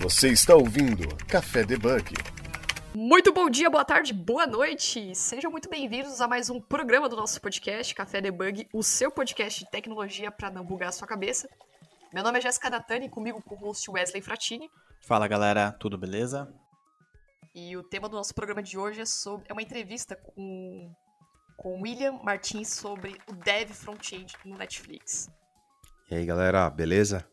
Você está ouvindo Café Debug. Muito bom dia, boa tarde, boa noite! Sejam muito bem-vindos a mais um programa do nosso podcast, Café Debug, o seu podcast de tecnologia para não bugar a sua cabeça. Meu nome é Jéssica Datani, comigo com o host Wesley Fratini. Fala galera, tudo beleza? E o tema do nosso programa de hoje é, sobre, é uma entrevista com, com William Martins sobre o Dev Front-End no Netflix. E aí galera, beleza?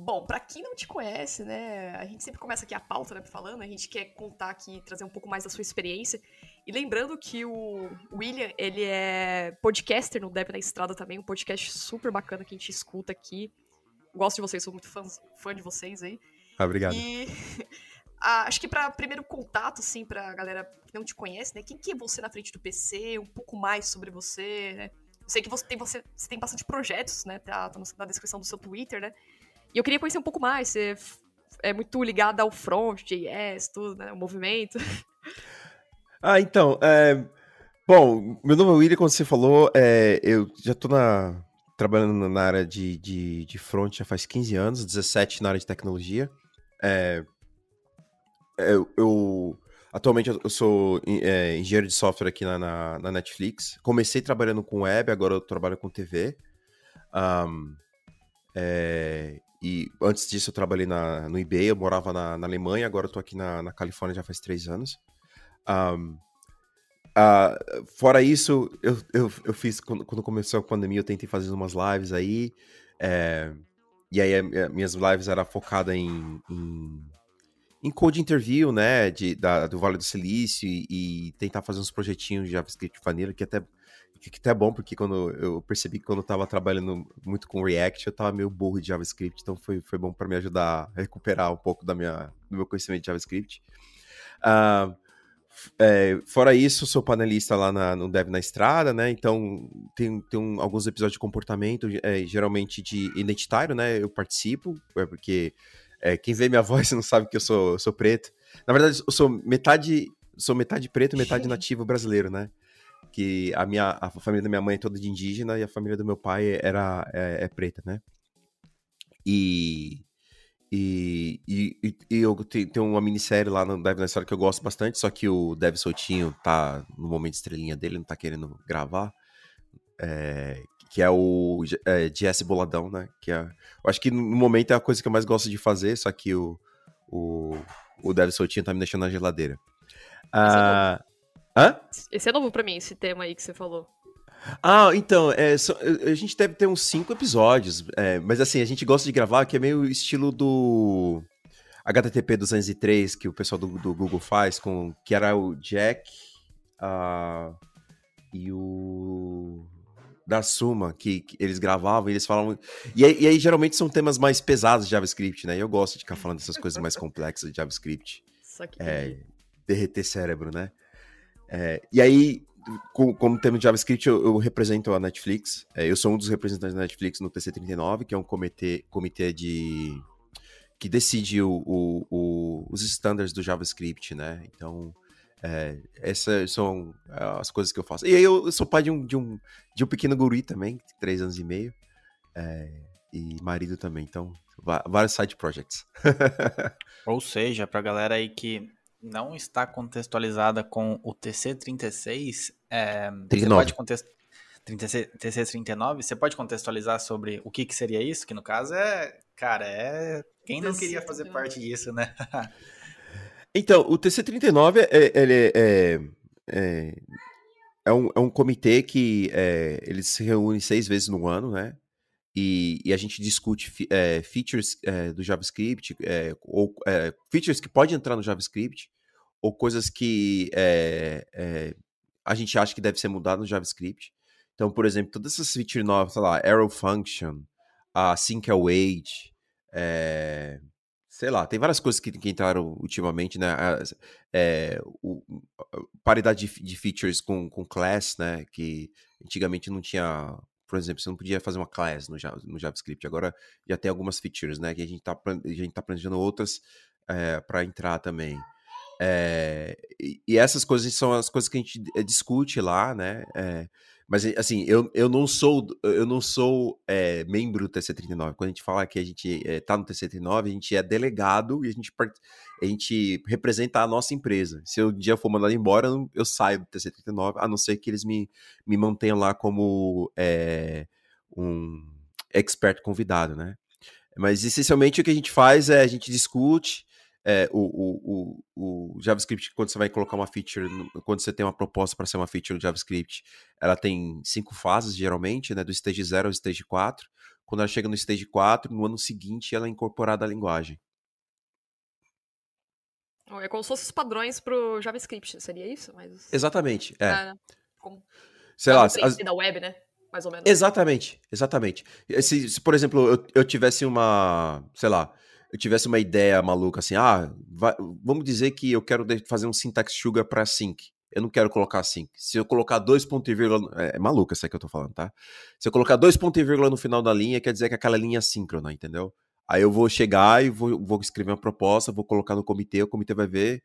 Bom, para quem não te conhece, né, a gente sempre começa aqui a pauta, né, falando, a gente quer contar aqui, trazer um pouco mais da sua experiência. E lembrando que o William, ele é podcaster no Dev na Estrada também, um podcast super bacana que a gente escuta aqui. Gosto de vocês, sou muito fã, fã de vocês aí. Ah, obrigado. E ah, acho que para primeiro contato, assim, pra galera que não te conhece, né, quem que é você na frente do PC, um pouco mais sobre você, né? Eu sei que você tem, você, você tem bastante projetos, né, tá, tá na descrição do seu Twitter, né? E eu queria conhecer um pouco mais. Você é muito ligado ao front, JS, tudo, né? O movimento. Ah, então. É... Bom, meu nome é William, como você falou, é... eu já tô na... trabalhando na área de, de, de front já faz 15 anos, 17 na área de tecnologia. É... Eu, eu, Atualmente eu sou é, engenheiro de software aqui na, na, na, Netflix. Comecei trabalhando com web, agora eu trabalho com TV. Um, é, e antes disso eu trabalhei na, no eBay, eu morava na, na Alemanha, agora eu tô aqui na, na Califórnia já faz três anos. Um, uh, fora isso, eu, eu, eu fiz, quando, quando, começou a pandemia, eu tentei fazer umas lives aí. É, e aí minhas lives eram focadas em, em, em, code interview, né, de, da, do Vale do Silício e, e, tentar fazer uns projetinhos de JavaScript Vanilla, que até que até é bom, porque quando eu percebi que quando eu tava trabalhando muito com React, eu tava meio burro de JavaScript, então foi, foi bom para me ajudar a recuperar um pouco da minha, do meu conhecimento de JavaScript. Uh, é, fora isso, sou panelista lá na, no Dev na Estrada, né? Então tem, tem um, alguns episódios de comportamento, é, geralmente de identitário, né? Eu participo, é porque é, quem vê minha voz não sabe que eu sou, eu sou preto. Na verdade, eu sou metade, sou metade preto, metade nativo brasileiro, né? Que a minha a família da minha mãe é toda de indígena e a família do meu pai era é, é preta, né? E e, e, e eu tenho uma minissérie lá no Dev na História que eu gosto bastante, só que o Dev Soltinho tá no momento estrelinha dele, não tá querendo gravar. É, que é o é, Boladão, né? Que é, eu acho que no momento é a coisa que eu mais gosto de fazer, só que o, o, o Dev Soltinho tá me deixando na geladeira. Ah, Hã? Esse é novo pra mim, esse tema aí que você falou. Ah, então, é, a gente deve ter uns cinco episódios, é, mas assim, a gente gosta de gravar que é meio estilo do HTTP 203 que o pessoal do, do Google faz, com que era o Jack uh, e o da Suma, que, que, eles gravavam e eles falavam. E aí, e aí, geralmente são temas mais pesados de JavaScript, né? E eu gosto de ficar falando dessas coisas mais complexas de JavaScript. É, derreter cérebro, né? É, e aí, com, como tema de JavaScript, eu, eu represento a Netflix. É, eu sou um dos representantes da Netflix no TC39, que é um comitê, comitê de que decide o, o, o, os standards do JavaScript, né? Então, é, essas são as coisas que eu faço. E aí eu, eu sou pai de um, de um, de um pequeno guri também, três anos e meio, é, e marido também. Então, vários side projects. Ou seja, pra galera aí que não está contextualizada com o TC36, é, 39. Você pode TC39, você pode contextualizar sobre o que, que seria isso? Que no caso é, cara, é quem não queria fazer parte disso, né? então, o TC39 é, ele é, é, é, é, um, é um comitê que é, ele se reúne seis vezes no ano, né? E, e, a gente discute é, features é, do JavaScript, é, ou features que podem entrar no JavaScript, ou coisas que a gente acha que deve ser mudado no JavaScript. Então, por exemplo, todas essas features novas, sei lá, arrow function, a sync await, sei lá, tem várias coisas que, que entraram ultimamente, né? É, o, paridade de, de, features com, com class, né? Que antigamente não tinha por exemplo, você não podia fazer uma class no, no JavaScript. Agora já tem algumas features, né? Que a gente está tá planejando outras é, eh, para entrar também. É, e, e, essas coisas são as coisas que a gente eh, discute lá, né? É, mas assim, eu, eu não sou eu não sou é, membro do TC39. Quando a gente fala que a gente está no TC39, a gente é delegado e a gente, a gente representa a nossa empresa. Se eu um dia for mandado embora, eu, eu saio do TC39, a não ser que eles me, me mantenham lá como um expert convidado, né? Mas essencialmente o que a gente faz é a gente discute é, o, o, o, o, JavaScript, quando você vai colocar uma feature, quando você tem uma proposta para ser uma feature no JavaScript, ela tem cinco fases, geralmente, né, do stage 0 ao stage 4. Quando ela chega no stage 4, no ano seguinte, ela é incorporada à linguagem. É como se fossem os padrões para o JavaScript, seria isso? Mas... Exatamente, é. né? como... Sei lá, as... da web, né? mais ou menos. Exatamente, exatamente. Se, se por exemplo, eu, eu tivesse uma, sei lá, eu tivesse uma ideia maluca assim, ah, vai, vamos dizer que eu quero fazer um syntax sugar para sync. Eu não quero colocar sync. Se eu colocar dois pontos e vírgula, é, é maluca essa que eu tô falando, tá? Se eu colocar dois pontos e vírgula no final da linha, quer dizer que aquela linha é síncrona, entendeu? Aí eu vou chegar e vou, vou escrever uma proposta, vou colocar no comitê, o comitê vai ver,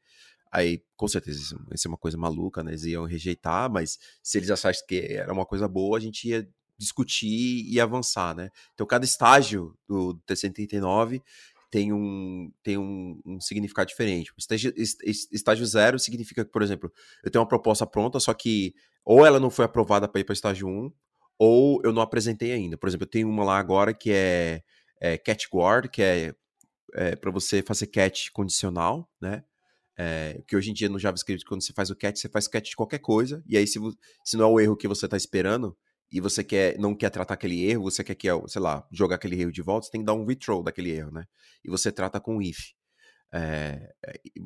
Aí, com certeza, isso vai ser uma coisa maluca, né? Eles iam rejeitar, mas se eles achassem que era uma coisa boa, a gente ia discutir e avançar, né? Então, cada estágio do T139 tem um, tem um, um significado diferente. Estágio, estágio zero significa que, por exemplo, eu tenho uma proposta pronta, só que ou ela não foi aprovada para ir para estágio 1, ou eu não apresentei ainda. Por exemplo, eu tenho uma lá agora que é, é cat guard, que é, é para você fazer cat condicional, né? É, que hoje em dia no JavaScript, quando você faz o catch, você faz catch de qualquer coisa, e aí se, se não é o erro que você está esperando, e você quer, não quer tratar aquele erro, você quer que, sei lá, jogar aquele erro de volta, você tem que dar um retrow daquele erro, né? E você trata com if. É,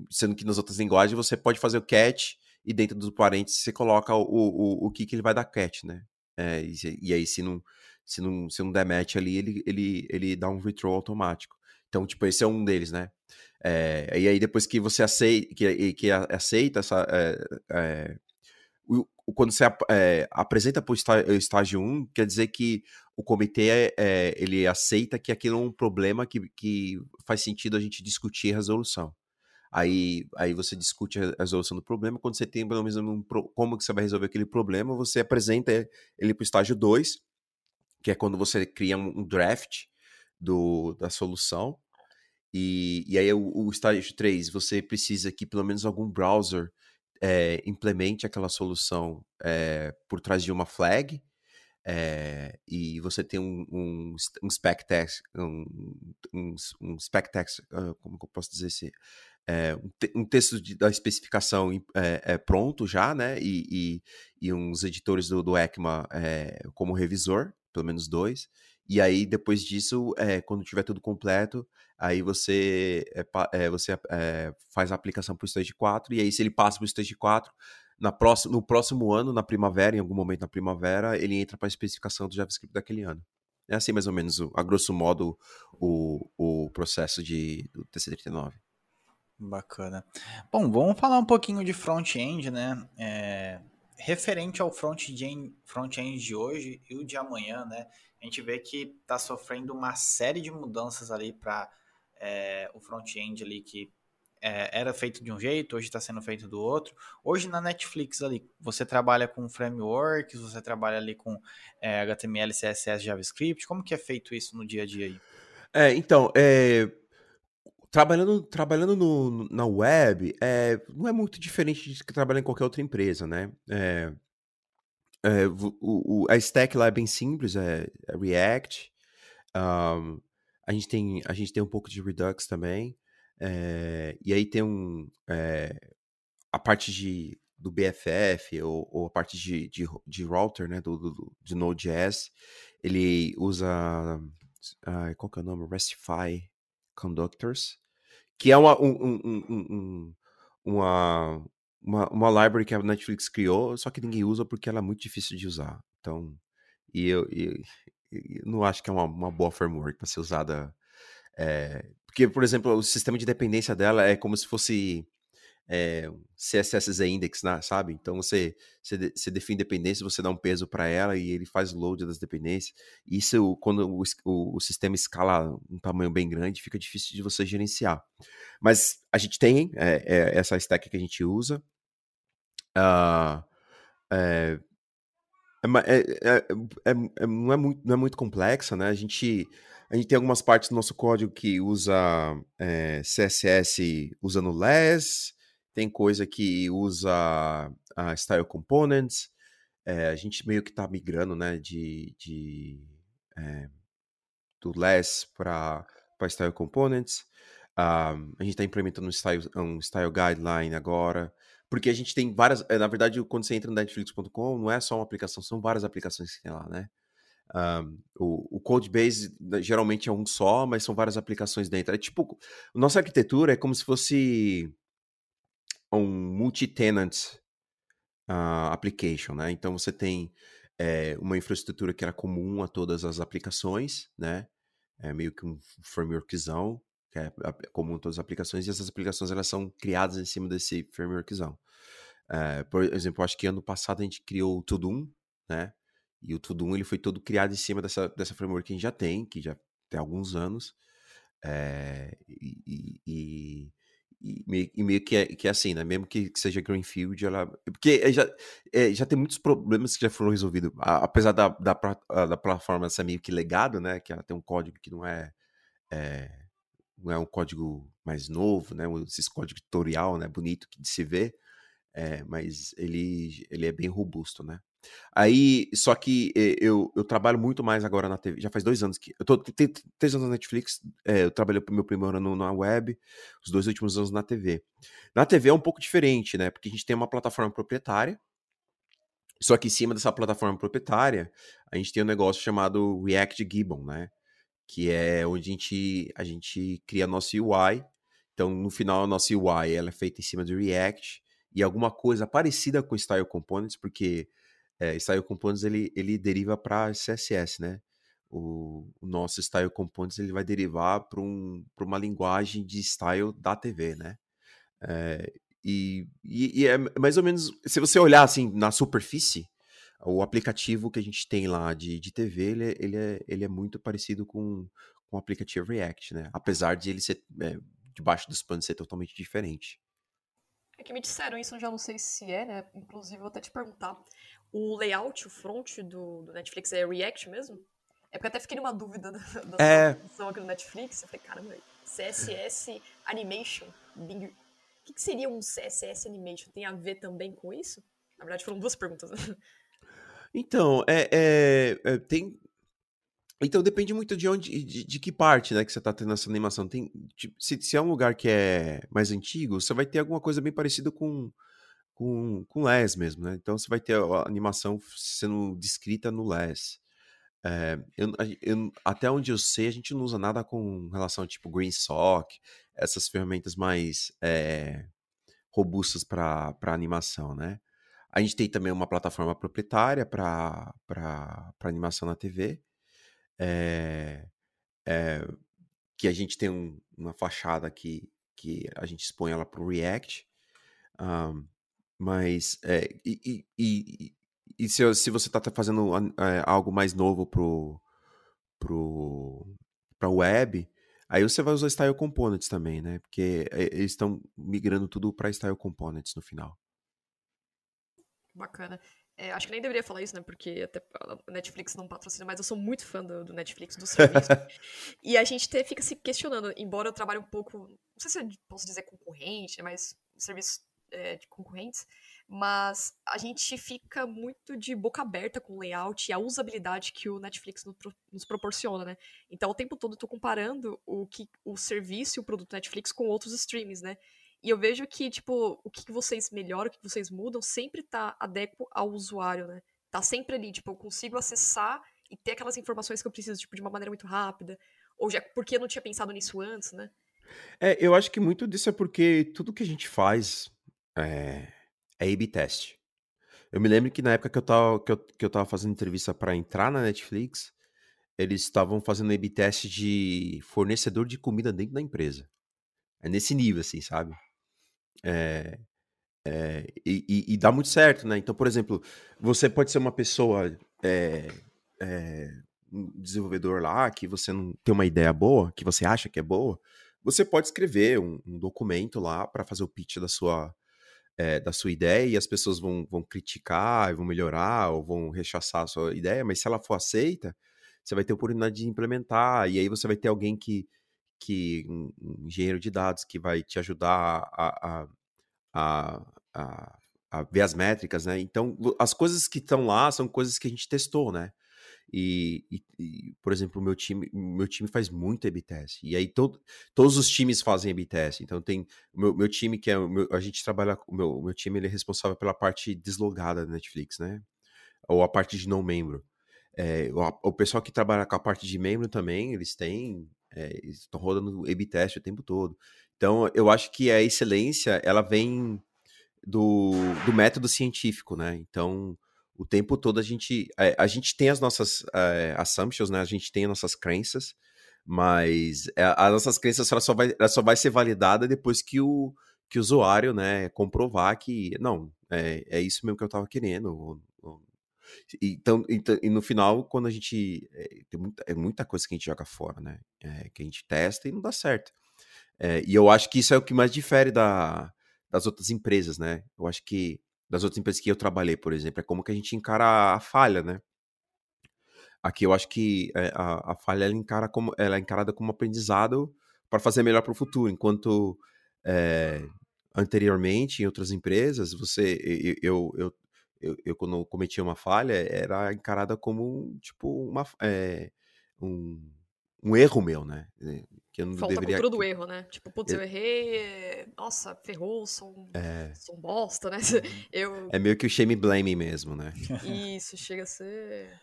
sendo que nas outras linguagens você pode fazer o catch e dentro dos parênteses você coloca o, o, o que, que ele vai dar catch, né? É, e, e, aí se não, se não, se não der match ali, ele, ele, ele dá um retrow automático. Então, tipo, esse é um deles, né? É, e aí depois que você aceita, que, que aceita essa, é, quando você apresenta para o estágio 1, quer dizer que o comitê ele aceita que aquilo é um problema que, que faz sentido a gente discutir a resolução. Aí, aí você discute a resolução do problema. Quando você tem pelo menos um, como que você vai resolver aquele problema, você apresenta ele para o estágio 2, que é quando você cria um, um draft do, da solução e, e aí o, o estágio 3, você precisa que pelo menos algum browser é, implemente aquela solução é, por trás de uma flag. É, e você tem um, um, um spec text, um, um, um spec text, uh, como eu posso dizer assim, um, te, um, texto de, da especificação pronto já, né? E, e, e uns editores do, do ECMA como revisor, pelo menos dois. E aí, depois disso, é, quando tiver tudo completo, aí você, é, você faz a aplicação para o Stage 4, e aí se ele passa para o Stage 4, na próxima, no próximo ano, na primavera, em algum momento na primavera, ele entra para a especificação do JavaScript daquele ano. É assim, mais ou menos, a grosso modo, o, o processo de, do TC39. Bacana. Bom, vamos falar um pouquinho de front-end, né? É, referente ao front-end front de hoje e o de amanhã, né? A gente vê que está sofrendo uma série de mudanças ali para é, o front-end ali que é, era feito de um jeito, hoje está sendo feito do outro. Hoje na Netflix ali, você trabalha com frameworks, você trabalha ali com é, HTML, CSS, JavaScript. Como que é feito isso no dia a dia aí? É, então, é, trabalhando, trabalhando no, na web, é, não é muito diferente de trabalhar em qualquer outra empresa, né? É, é, o, o, a stack lá é bem simples, é, é React. Um, a, gente tem, a gente tem um pouco de Redux também. É, e aí tem um, a parte de, do BFF ou, ou a parte de, de, de, router, né, do, do, de Node.js, ele usa, uh, qual que é o nome? Restify Conductors, que é uma, um, um, um, uma, uma, uma library que a Netflix criou, só que ninguém usa porque ela é muito difícil de usar. Então, e eu, eu, não acho que é uma, uma boa framework para ser usada. É, porque, por exemplo, o sistema de dependência dela é como se fosse é, CSS index, né, sabe? Então você, você, você, define dependência, você dá um peso para ela e ele faz load das dependências. Isso, quando o, o, o, sistema escala um tamanho bem grande, fica difícil de você gerenciar. Mas a gente tem é, é, essa stack que a gente usa. Uh, é, é, não, é muito, não é muito complexa, né? A gente, a gente tem algumas partes do nosso código que usa CSS usando less, tem coisa que usa a Style Components. É, a gente meio que está migrando, né, de, de é, do Less para Style Components. Um, a gente está implementando um style, um style Guideline agora. Porque a gente tem várias. Eh, na verdade, quando você entra no Netflix.com, não é só uma aplicação, são várias aplicações que tem lá, né? Um, o, o Codebase né, geralmente é um só, mas são várias aplicações dentro. É tipo, nossa arquitetura é como se fosse um multi-tenant uh, application, né? Então você tem é, uma infraestrutura que era comum a todas as aplicações, né? É meio que um frameworkzão, que é comum a todas as aplicações, e essas aplicações elas são criadas em cima desse frameworkzão. É, por exemplo, acho que ano passado a gente criou o Tudum, né? E o Tudum ele foi todo criado em cima dessa, dessa framework que a gente já tem, que já tem alguns anos. É, e, e, e e meio que, é, que é assim, né? Mesmo que, que seja Greenfield, ela. Porque já, é, já tem muitos problemas que já foram resolvidos. A, apesar da, da, da plataforma ser meio que legado, né? Que ela tem um código que não é, é é um código mais novo, né? Esse código tutorial, né? Bonito de se ver. É, mas ele, ele é bem robusto, né? Aí, só que eu, eu trabalho muito mais agora na TV. Já faz dois anos que. Eu tô três anos na Netflix. É, eu trabalhei meu primeiro ano na web, os dois últimos anos na TV. Na TV é um pouco diferente, né? Porque a gente tem uma plataforma proprietária. Só que em cima dessa plataforma proprietária, a gente tem um negócio chamado React Gibbon, né? Que é onde a gente, a gente cria a nossa UI. Então, no final, a nossa UI ela é feita em cima de React e alguma coisa parecida com Style Components, porque é, Style Components ele, ele deriva para CSS, né? O, o, nosso Style Components ele vai derivar para um, uma linguagem de style da TV, né? É, e, e, e, é mais ou menos, se você olhar assim na superfície, o aplicativo que a gente tem lá de, de TV, ele, é, ele, é, ele é muito parecido com, com o aplicativo React, né? Apesar de ele ser, é, debaixo dos panos ser totalmente diferente. É que me disseram isso, eu já não sei se é, né? Inclusive, vou até te perguntar. O layout, o front do, do Netflix é React mesmo? É porque eu até fiquei numa dúvida da, da é... aqui no Netflix. Eu falei, caramba, CSS Animation. Bing... O que, que, seria um CSS Animation? Tem a ver também com isso? Na verdade, foram duas perguntas. Então, é, é, é, tem. Então depende muito de onde, de, de, que parte, né, que você tá tendo essa animação. Tem, tipo, se, se, é um lugar que é mais antigo, você vai ter alguma coisa bem parecida com com, com LES mesmo, né? Então você vai ter a animação sendo descrita no LES. É, eu, eu, até onde eu sei, a gente não usa nada com relação a tipo GreenSock, essas ferramentas mais é, robustas para animação, né? A gente tem também uma plataforma proprietária para animação na TV, é, é, que a gente tem um, uma fachada que, que a gente expõe ela para o React. Um, mas, é, e, e, e, e se, se você está fazendo é, algo mais novo pro, pro, pra web, aí você vai usar Style Components também, né? Porque é, eles estão migrando tudo para Style Components no final. Bacana. É, acho que nem deveria falar isso, né? Porque até a Netflix não patrocina, mas eu sou muito fã do, do Netflix, do serviço. e a gente até fica se questionando, embora eu trabalhe um pouco, não sei se eu posso dizer concorrente, mas serviço é, de concorrentes, mas a gente fica muito de boca aberta com o layout e a usabilidade que o Netflix nos proporciona, né? Então, o tempo todo eu tô comparando o que o serviço e o produto Netflix com outros streams, né? E eu vejo que, tipo, o que vocês melhoram, o que vocês mudam, sempre tá adequado ao usuário, né? Tá sempre ali, tipo, eu consigo acessar e ter aquelas informações que eu preciso, tipo, de uma maneira muito rápida. Ou já porque eu não tinha pensado nisso antes, né? É, eu acho que muito disso é porque tudo que a gente faz é, é A-B test. Eu me lembro que na época que eu tava, que eu, que eu tava fazendo entrevista para entrar na Netflix, eles estavam fazendo A-B test de fornecedor de comida dentro da empresa. É nesse nível, assim, sabe? É, é, e, e, e, dá muito certo, né? Então, por exemplo, você pode ser uma pessoa, é, um desenvolvedor lá, que você não tem uma ideia boa, que você acha que é boa, você pode escrever um, um documento lá para fazer o pitch da sua, é, da sua ideia e as pessoas vão, vão criticar, vão melhorar ou vão rechaçar a sua ideia, mas se ela for aceita, você vai ter oportunidade de implementar, e aí você vai ter alguém que, que um, engenheiro de dados que vai te ajudar a, a, a, a, a ver as métricas, né? Então, as coisas que estão lá são coisas que a gente testou, né? E, e, e, por exemplo, o meu time, meu time faz muito A-B test. E aí todo, todos os times fazem A-B test. Então tem meu, meu time que é meu, a gente trabalha o meu, meu time ele é responsável pela parte deslogada da Netflix, né? Ou a parte de não membro. É, o, o, pessoal que trabalha com a parte de membro também, eles têm é, estão rodando A-B test o tempo todo. Então eu acho que a excelência ela vem do, do método científico, né? Então o tempo todo a gente a, eh, a gente tem as nossas é, assumptions, né? A gente tem as nossas crenças, mas é, as nossas crenças ela só vai ela só vai ser validada depois que o que o usuário, né, comprovar que não é, é isso mesmo que eu estava querendo. Então, então, e no final, quando a gente é, tem muita, é muita coisa que a gente joga fora, né? É, que a gente testa e não dá certo. É, e eu acho que isso é o que mais difere da, das outras empresas, né? Eu acho que das outras empresas que eu trabalhei, por exemplo, é como que a gente encara a falha, né? Aqui eu acho que a, a falha ela, encara como, ela é encarada como aprendizado para fazer melhor para o futuro, enquanto é, anteriormente em outras empresas você eu, eu, eu, eu, quando cometia uma falha era encarada como tipo uma é, um, um erro meu, né? Que eu não Falta deveria... a cultura do erro, né? Tipo, putz, eu, eu errei, nossa, ferrou, sou um, é... sou um bosta, né? Uhum. Eu... É meio que o shame blame mesmo, né? Isso, chega a ser...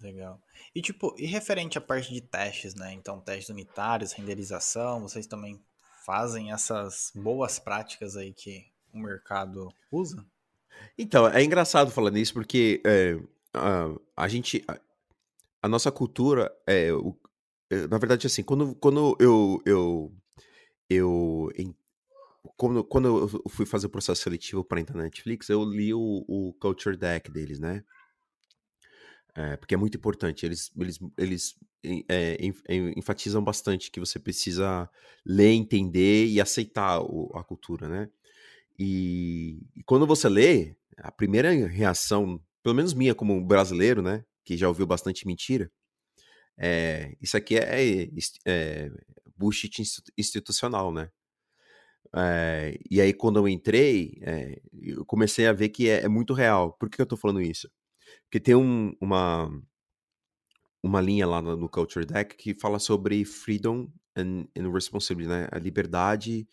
Legal. E tipo, e referente à parte de testes, né? Então, testes unitários, renderização, vocês também fazem essas boas práticas aí que o mercado usa? Então, é engraçado falar nisso porque é, a, a gente, a, a, nossa cultura, é, o, eh, na verdade, assim, quando, quando eu, eu, eu quando, quando eu fui fazer o processo seletivo para entrar na Netflix, eu li o, o Culture Deck deles, né? É, porque é muito importante. Eles, eles, eles é, enfatizam bastante que você precisa ler, entender e aceitar o, a cultura, né? E, e, quando você lê, a primeira reação, pelo menos minha como brasileiro, né? Que já ouviu bastante mentira, é, isso aqui é, é bullshit institucional, né? É, e aí, quando eu entrei, é, eu comecei a ver que é, é, muito real. Por que eu tô falando isso? Porque tem um, uma, uma linha lá no, no, Culture Deck que fala sobre freedom and, and responsibility, né? A liberdade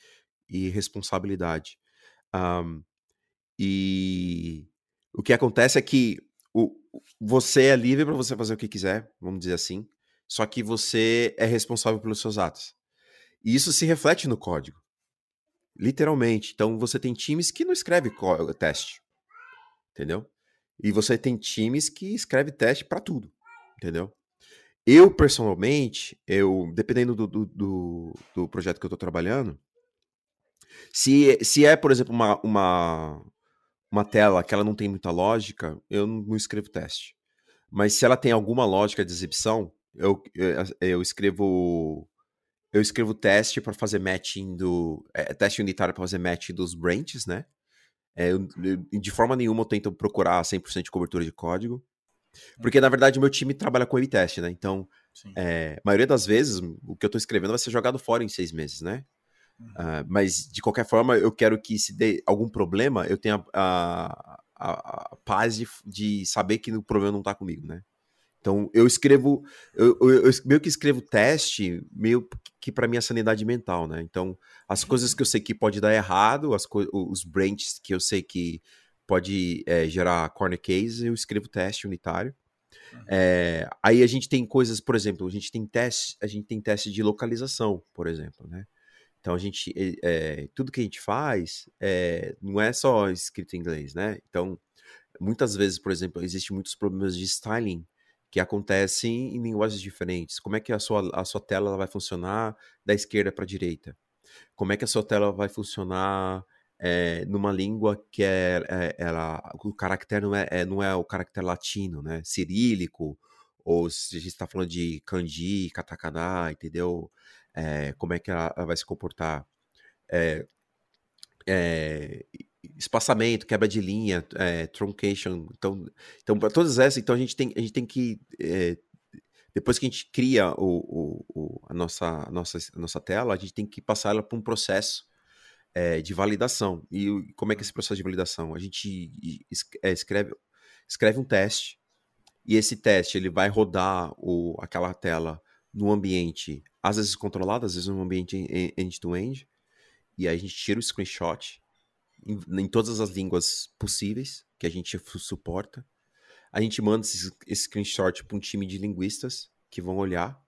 e responsabilidade. Um, e o que acontece é que o, você é livre para você fazer o que quiser, vamos dizer assim, só que você é responsável pelos seus atos. E isso se reflete no código. Literalmente. Então você tem times que não escrevem teste. Entendeu? E você tem times que escrevem teste para tudo. Entendeu? Eu, personalmente, eu, dependendo do, do, do, do projeto que eu estou trabalhando, se, se é, por exemplo, uma, uma, uma tela que ela não tem muita lógica, eu não escrevo teste. Mas se ela tem alguma lógica de exibição, eu, eu, eu escrevo eu escrevo teste para fazer matching do é, teste unitário para fazer match dos branches, né? É, eu, de forma nenhuma eu tento procurar 100% de cobertura de código. Porque, na verdade, o meu time trabalha com A-B-teste, né? Então, é, a maioria das vezes, o que eu estou escrevendo vai ser jogado fora em seis meses, né? Uh, mas, de qualquer forma, eu quero que se dê algum problema, eu tenha a, a, a paz de, de, saber que o problema não está comigo, né? Então, eu escrevo, eu, eu, eu, meio que escrevo teste, meio que para minha sanidade mental, né? Então, as coisas que eu sei que pode dar errado, as os branches que eu sei que pode é, gerar corner case, eu escrevo teste unitário. É, aí a gente tem coisas, por exemplo, a gente tem teste, a gente tem teste de localização, por exemplo, né? Então a gente, é, tudo que a gente faz é, não é só escrito em inglês, né? Então, muitas vezes, por exemplo, existem muitos problemas de styling que acontecem em linguagens diferentes. Como é que a sua, a sua tela vai funcionar da esquerda para a direita? Como é que a sua tela vai funcionar é, numa língua que é, é, ela, o caractere não é, é, não é o caractere latino, né? Cirílico, ou se a gente está falando de kanji, katakana, entendeu? É, como é que ela, ela vai se comportar? É, é, espaçamento, quebra de linha, é, truncation. Então, então para todas essas, então a gente tem, a gente tem que é, depois que a gente cria o, o, o, a, nossa, a, nossa, a nossa tela, a gente tem que passar ela por um processo é, de validação. E como é que é esse processo de validação? A gente escreve, escreve um teste e esse teste ele vai rodar o, aquela tela no ambiente, às vezes controlado, às vezes no ambiente end-to-end, -end, e aí a gente tira o screenshot em, em, todas as línguas possíveis que a gente suporta. A gente manda esse, esse screenshot para um time de linguistas que vão olhar,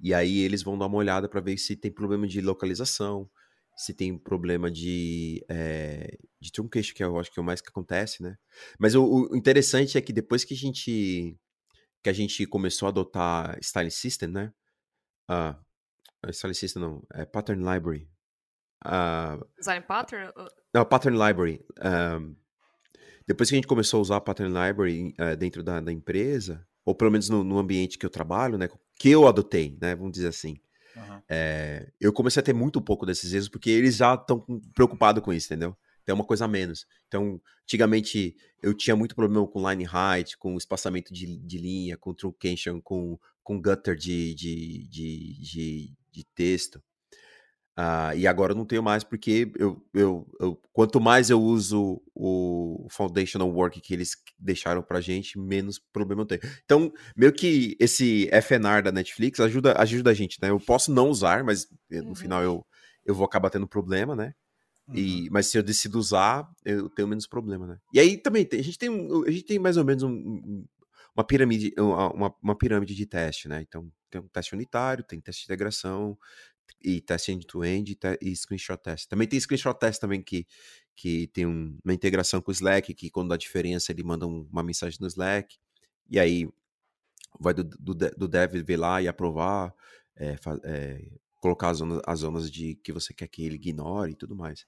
e aí eles vão dar uma olhada para ver se tem problema de localização, se tem problema de, é, de truncation, que eu acho que é o mais que acontece, né? Mas o, o, interessante é que depois que a gente que a gente começou a adotar Style System, né? Ah, Style System não, é Pattern Library. Uh, Design Pattern? Não, Pattern Library. Um, depois que a gente começou a usar Pattern Library uh, dentro da, da, empresa, ou pelo menos no, no, ambiente que eu trabalho, né? Que eu adotei, né? Vamos dizer assim. Uhum. É, eu comecei a ter muito pouco desses erros, porque eles já estão preocupados com isso, entendeu? Tem uma coisa a menos. Então, antigamente eu tinha muito problema com line height, com espaçamento de, de linha, com truncation, com, com gutter de, de, de, de, de texto. Uh, e agora eu não tenho mais, porque eu, eu, eu, quanto mais eu uso o foundational work que eles deixaram pra gente, menos problema eu tenho. Então, meio que esse FNR da Netflix ajuda, ajuda a gente, né? Eu posso não usar, mas eh, no uhum. final eu, eu vou acabar tendo problema, né? E, uhum. mas se eu decido usar, eu tenho menos problema, né? E aí também tem, a gente tem, a gente tem mais ou menos um, uma pirâmide, uma, uma pirâmide de teste, né? Então tem um teste unitário, tem teste de integração, e teste end-to-end -end, e, screenshot test. Também tem screenshot test também que, que tem um, uma integração com o Slack, que quando dá diferença ele manda um, uma mensagem no Slack, e aí vai do, do, do dev ver lá e aprovar, é, é, colocar as zonas, as zonas de que você quer que ele ignore e tudo mais.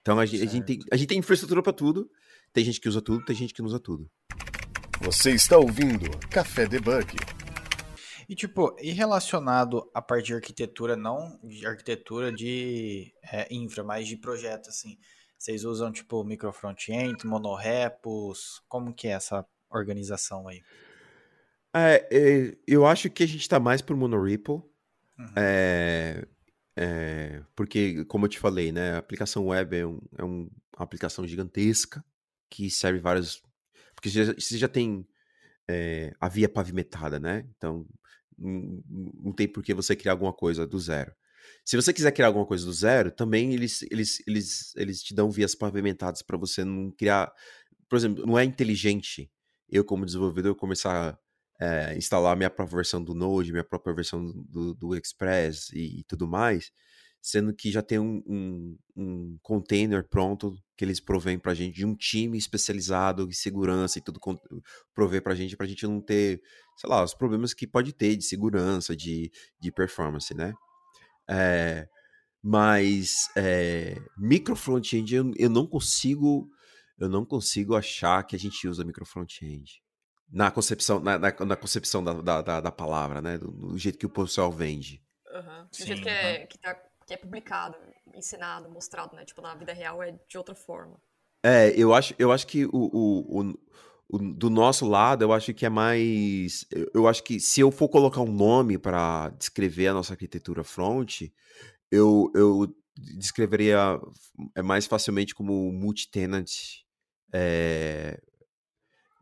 Então a gente, a gente, tem, a gente tem infraestrutura para tudo, tem gente que usa tudo, tem gente que não usa tudo. Você está ouvindo Café Debug. E tipo, e relacionado à parte de arquitetura, não de arquitetura de é, infra, mas de projeto, assim. Vocês usam tipo micro front-end, monorepos? Como que é essa organização aí? É, é, eu acho que a gente está mais por monorepo. Uhum. É, é, porque, como eu te falei, né, a aplicação web é, um, é um, uma aplicação gigantesca que serve vários. Porque você já, você já tem é, a via pavimentada, né? Então, não, tem por que você criar alguma coisa do zero. Se você quiser criar alguma coisa do zero, também eles, eles, eles, eles te dão vias pavimentadas para você não criar. Por exemplo, não é inteligente eu, como desenvolvedor, começar a é, instalar minha própria versão do Node, minha própria versão do, do Express e, e tudo mais, sendo que já tem um, um, um container pronto que eles provêm para a gente de um time especializado em segurança e tudo prover para a gente, para a gente não ter, sei lá, os problemas que pode ter de segurança, de, de performance, né? É, mas é, micro front-end eu, eu não consigo eu não consigo achar que a gente usa micro front-end na concepção na, na, na concepção da, da, da, palavra, né? Do, do, jeito que o pessoal vende. Uhum. Do jeito que, é, que tá que é publicado, ensinado, mostrado, né? Tipo, na vida real é de outra forma. É, eu acho, eu acho que o, o, o do nosso lado, eu acho que é mais. Eu acho que se eu for colocar um nome para descrever a nossa arquitetura front, eu, eu descreveria é mais facilmente como multi-tenant é,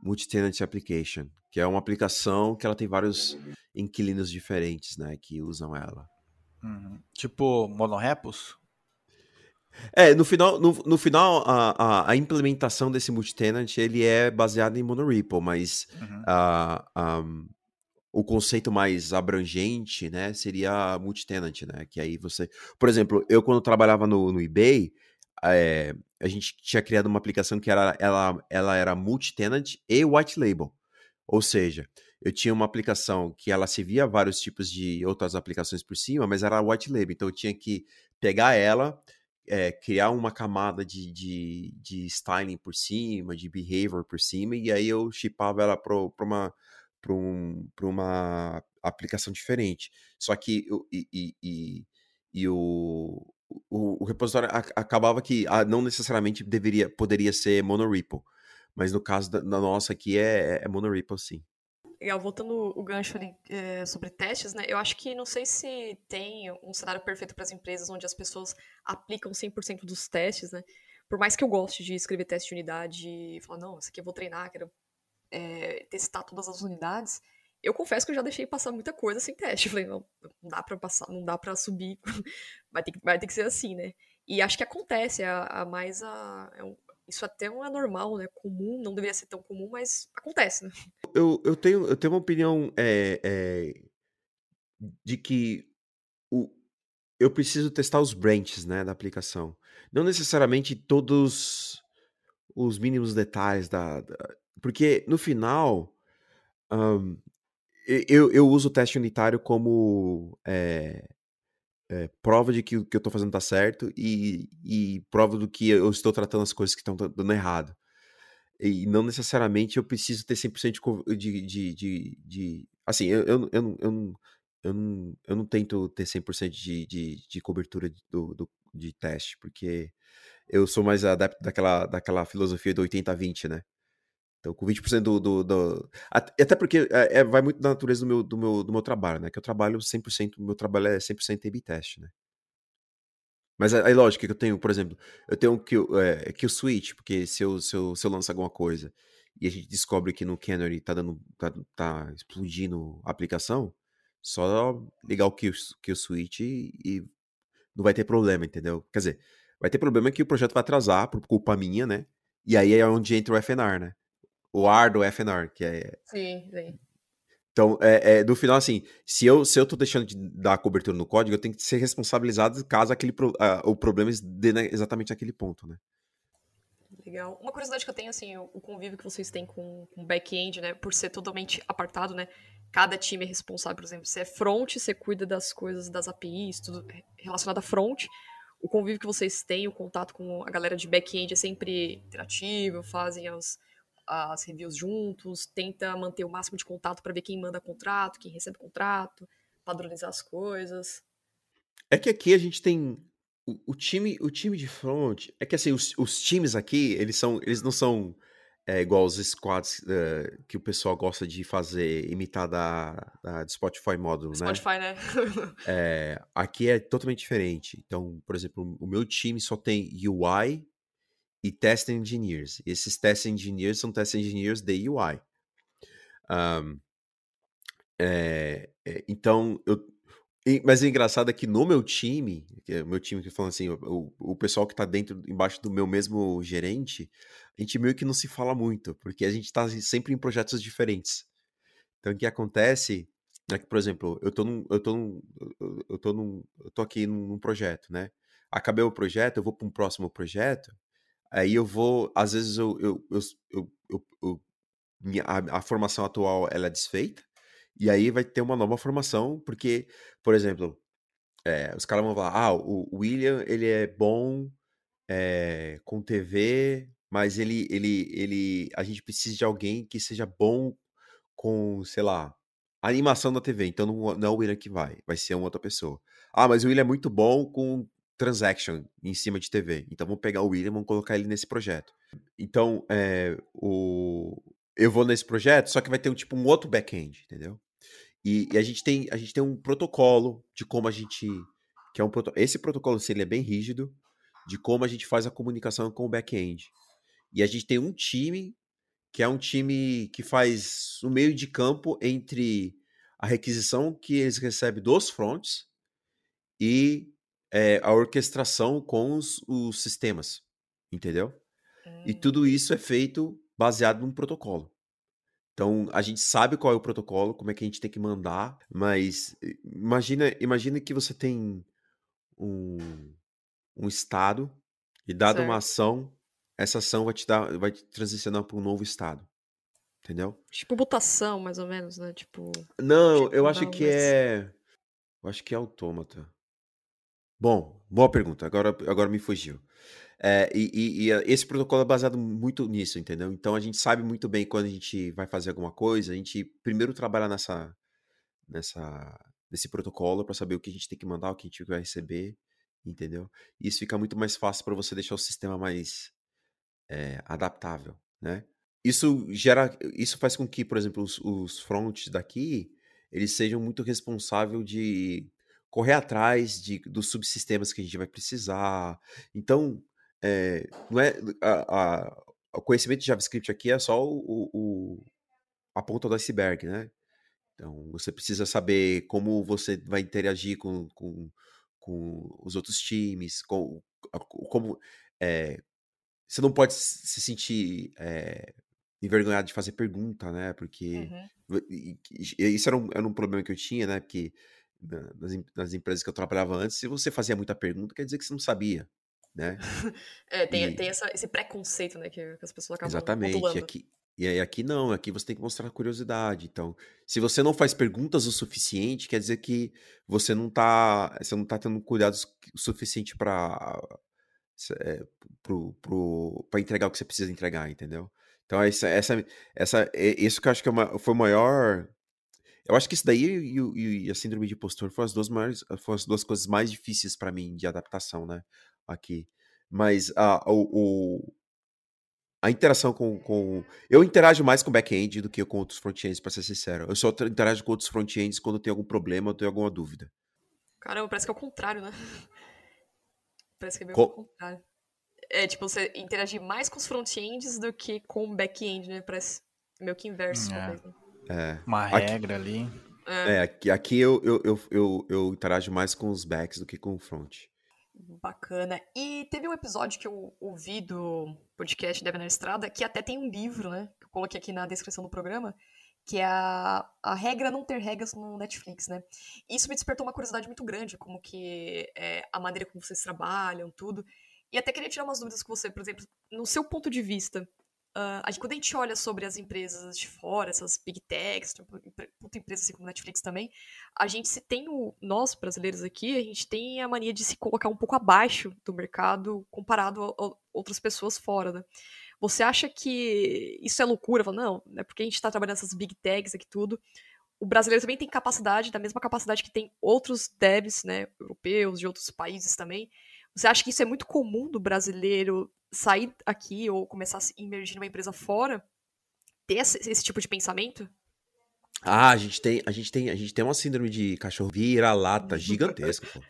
multi-tenant application, que é uma aplicação que ela tem vários inquilinos diferentes, né, que usam ela. Uhum. Tipo monorepos? É, no final, no, no final a, a, a, implementação desse multitenant ele é baseado em monorepo, mas uhum. a, o conceito mais abrangente, né, seria multitenant, né, que aí você... Por exemplo, eu quando trabalhava no, no eBay, é, a gente tinha criado uma aplicação que era, ela, ela era multitenant e white label, ou seja, eu tinha uma aplicação que ela servia vários tipos de outras aplicações por cima, mas era white label, então eu tinha que pegar ela, é, criar uma camada de, de, de styling por cima, de behavior por cima, e aí eu chipava ela para uma, um, uma aplicação diferente. Só que e, e, e, e o, o, o, repositório acabava que ah, não necessariamente deveria, poderia ser monorepo, mas no caso da, da nossa aqui é, é monorepo sim. Legal, voltando o gancho ali é, sobre testes, né? Eu acho que não sei se tem um cenário perfeito para as empresas onde as pessoas aplicam 100% dos testes, né? Por mais que eu goste de escrever teste de unidade e falar, não, isso aqui eu vou treinar, quero é, testar todas as unidades, eu confesso que eu já deixei passar muita coisa sem teste. Eu falei, não, não dá para passar, não dá para subir, vai ter, que, vai ter que ser assim, né? E acho que acontece, a, a mais a, é um, isso até não é normal, né? Comum, não deveria ser tão comum, mas acontece, né? Eu, eu, tenho, eu tenho uma opinião é, é, de que o, eu preciso testar os branches né, da aplicação. Não necessariamente todos os mínimos detalhes da. da porque no final. Um, eu, eu uso o teste unitário como é, é, prova de que o que eu estou fazendo está certo e, e, prova do que eu estou tratando as coisas que estão dando errado. E não necessariamente eu preciso ter 100% de, de, de, de. Assim, eu, eu, eu, eu, não, eu, não, eu não tento ter 100% de, de, de cobertura do, do, de teste, porque eu sou mais adepto daquela, daquela filosofia do 80-20, né? Então, com 20% do, do, do. Até porque é, é, vai muito da natureza do meu, do, meu, do meu trabalho, né? Que eu trabalho 100%, meu trabalho é 100% A-B teste, né? Mas aí, lógico que eu tenho, por exemplo, eu tenho que é, que o switch, porque se eu, se, eu, se eu lanço alguma coisa e a gente descobre que no Canary tá dando. tá, tá explodindo a aplicação, só ligar o que o switch e, e não vai ter problema, entendeu? Quer dizer, vai ter problema que o projeto vai atrasar por culpa minha, né? E aí é onde entra o FNR, né? O AR do FNR, que é. Sim, sim. Então, é, é, no final, assim, se eu, se eu tô deixando de dar cobertura no código, eu tenho que ser responsabilizado caso aquele pro, uh, o problema dê exatamente naquele ponto, né? Legal. Uma curiosidade que eu tenho, assim, o, convívio que vocês têm com o back-end, né, por ser totalmente apartado, né, cada time é responsável, por exemplo, se é front, você cuida das coisas das APIs, tudo relacionado a front, o convívio que vocês têm, o contato com a galera de back-end é sempre interativo, fazem as as reviews juntos, tenta manter o máximo de contato para ver quem manda contrato, quem recebe contrato, padronizar as coisas. É que aqui a gente tem o, o time, o time de front, é que assim, os, os times aqui, eles são, eles não são é, igual os squads uh, que o pessoal gosta de fazer, imitar da, da Spotify Spotify, né? Spotify, né? é, aqui é totalmente diferente. Então, por exemplo, o meu time só tem UI e test engineers. Esses test engineers são test engineers de UI. Um, é, é, então, eu, mas o engraçado é que no meu time, é meu time que falando assim, o, o pessoal que está dentro, embaixo do meu mesmo gerente, a gente meio que não se fala muito, porque a gente está sempre em projetos diferentes. Então, o que acontece é que, por exemplo, eu tô num, eu tô num, eu tô num, eu tô aqui num, num projeto, né? Acabei o projeto, eu vou para um próximo projeto, Aí eu vou, às vezes eu, eu, eu, eu, eu, minha, a, a, formação atual ela é desfeita, e aí vai ter uma nova formação, porque, por exemplo, é, os caras vão falar, ah, o William, ele é bom é, com TV, mas ele, ele, ele, a gente precisa de alguém que seja bom com, sei lá, animação da TV, então não, não é o William que vai, vai ser uma outra pessoa. Ah, mas o William é muito bom com transaction em cima de TV. Então vamos pegar o William e colocar ele nesse projeto. Então, é, o... eu vou nesse projeto, só que vai ter um, tipo um outro back-end, entendeu? E, e, a, gente tem, a gente tem um protocolo de como a gente. Que é um. Esse protocolo ele é bem rígido, de como a gente faz a comunicação com o back-end. E a gente tem um time que é um time que faz o meio de campo entre a requisição que eles recebem dos fronts e é, a orquestração com os, os sistemas, entendeu? E hum. tudo isso é feito baseado num protocolo. Então, a gente sabe qual é o protocolo, como é que a gente tem que mandar, mas eh, imagina, imagina que você tem um, um estado e dada uma ação, essa ação vai te dar, vai te transicionar para um novo estado. Entendeu? Tipo mutação, mais ou menos, né? Tipo. Não, tipo, eu acho não, que mas... é. Eu acho que é autômata. Bom, boa pergunta. Agora, agora me fugiu. É, e, e, e, esse protocolo é baseado muito nisso, entendeu? Então a gente sabe muito bem quando a gente vai fazer alguma coisa, a gente primeiro trabalha nessa, nessa, nesse protocolo para saber o que a gente tem que mandar, o que a gente vai receber, entendeu? E isso fica muito mais fácil para você deixar o sistema mais é, adaptável, né? Isso gera, isso faz com que, por exemplo, os, os fronts daqui eles sejam muito responsáveis de correr atrás de, dos subsistemas que a gente vai precisar. Então, é, não é a, a, o conhecimento de JavaScript aqui é só o, o, a ponta do iceberg, né? Então, você precisa saber como você vai interagir com, com, com os outros times, com, como... É, você não pode se sentir é, envergonhado de fazer pergunta, né? Porque uhum. isso era um, era um problema que eu tinha, né? Porque nas, nas empresas que eu trabalhava antes, se você fazia muita pergunta, quer dizer que você não sabia né? é, tem, e... tem essa, esse preconceito, né, que, que as pessoas acabam Exatamente. Aqui, e aí aqui não, aqui você tem que mostrar curiosidade. Então, se você não faz perguntas o suficiente, quer dizer que você não tá, você não tá tendo cuidado o suficiente para é, pra entregar o que você precisa entregar, entendeu? Então, essa, essa, essa, isso que eu acho que é uma, foi o maior. Eu acho que isso daí e, e, a síndrome de impostor foram as duas maiores, foram as duas coisas mais difíceis para mim de adaptação, né? aqui. Mas a, o, o, a interação com, com. Eu interajo mais com back-end do que com outros front-ends, pra ser sincero. Eu só interajo com outros front-ends quando tem algum problema ou tenho alguma dúvida. Caramba, parece que é o contrário, né? Parece que é meio Co... o contrário. É, tipo, você interagir mais com os front-ends do que com o back-end, né? Parece meio que inverso, é. talvez. Né? É. Uma regra aqui, ali. É, é aqui, aqui eu, eu, eu, eu, eu interajo mais com os backs do que com o front. Bacana. E teve um episódio que eu ouvi do podcast Deve na Estrada, que até tem um livro, né? Que eu coloquei aqui na descrição do programa, que é a, a regra não ter regras no Netflix, né? Isso me despertou uma curiosidade muito grande, como que é, a maneira como vocês trabalham, tudo. E até queria tirar umas dúvidas com você, por exemplo, no seu ponto de vista, Uh, gente, quando a gente olha sobre as empresas de fora, essas big techs, puta empresas assim como Netflix também, a gente se tem o. Nós, brasileiros aqui, a gente tem a mania de se colocar um pouco abaixo do mercado comparado a, a outras pessoas fora, né? Você acha que isso é loucura? Fala, não, é porque a gente está trabalhando essas big techs aqui tudo. O brasileiro também tem capacidade, da mesma capacidade que tem outros devs, né, europeus, de outros países também. Você acha que isso é muito comum do brasileiro sair aqui ou começar a se imergir numa empresa fora, ter esse, esse, tipo de pensamento? Ah, a gente tem, a gente tem, a gente tem uma síndrome de cachorro vira-lata gigantesca, pô.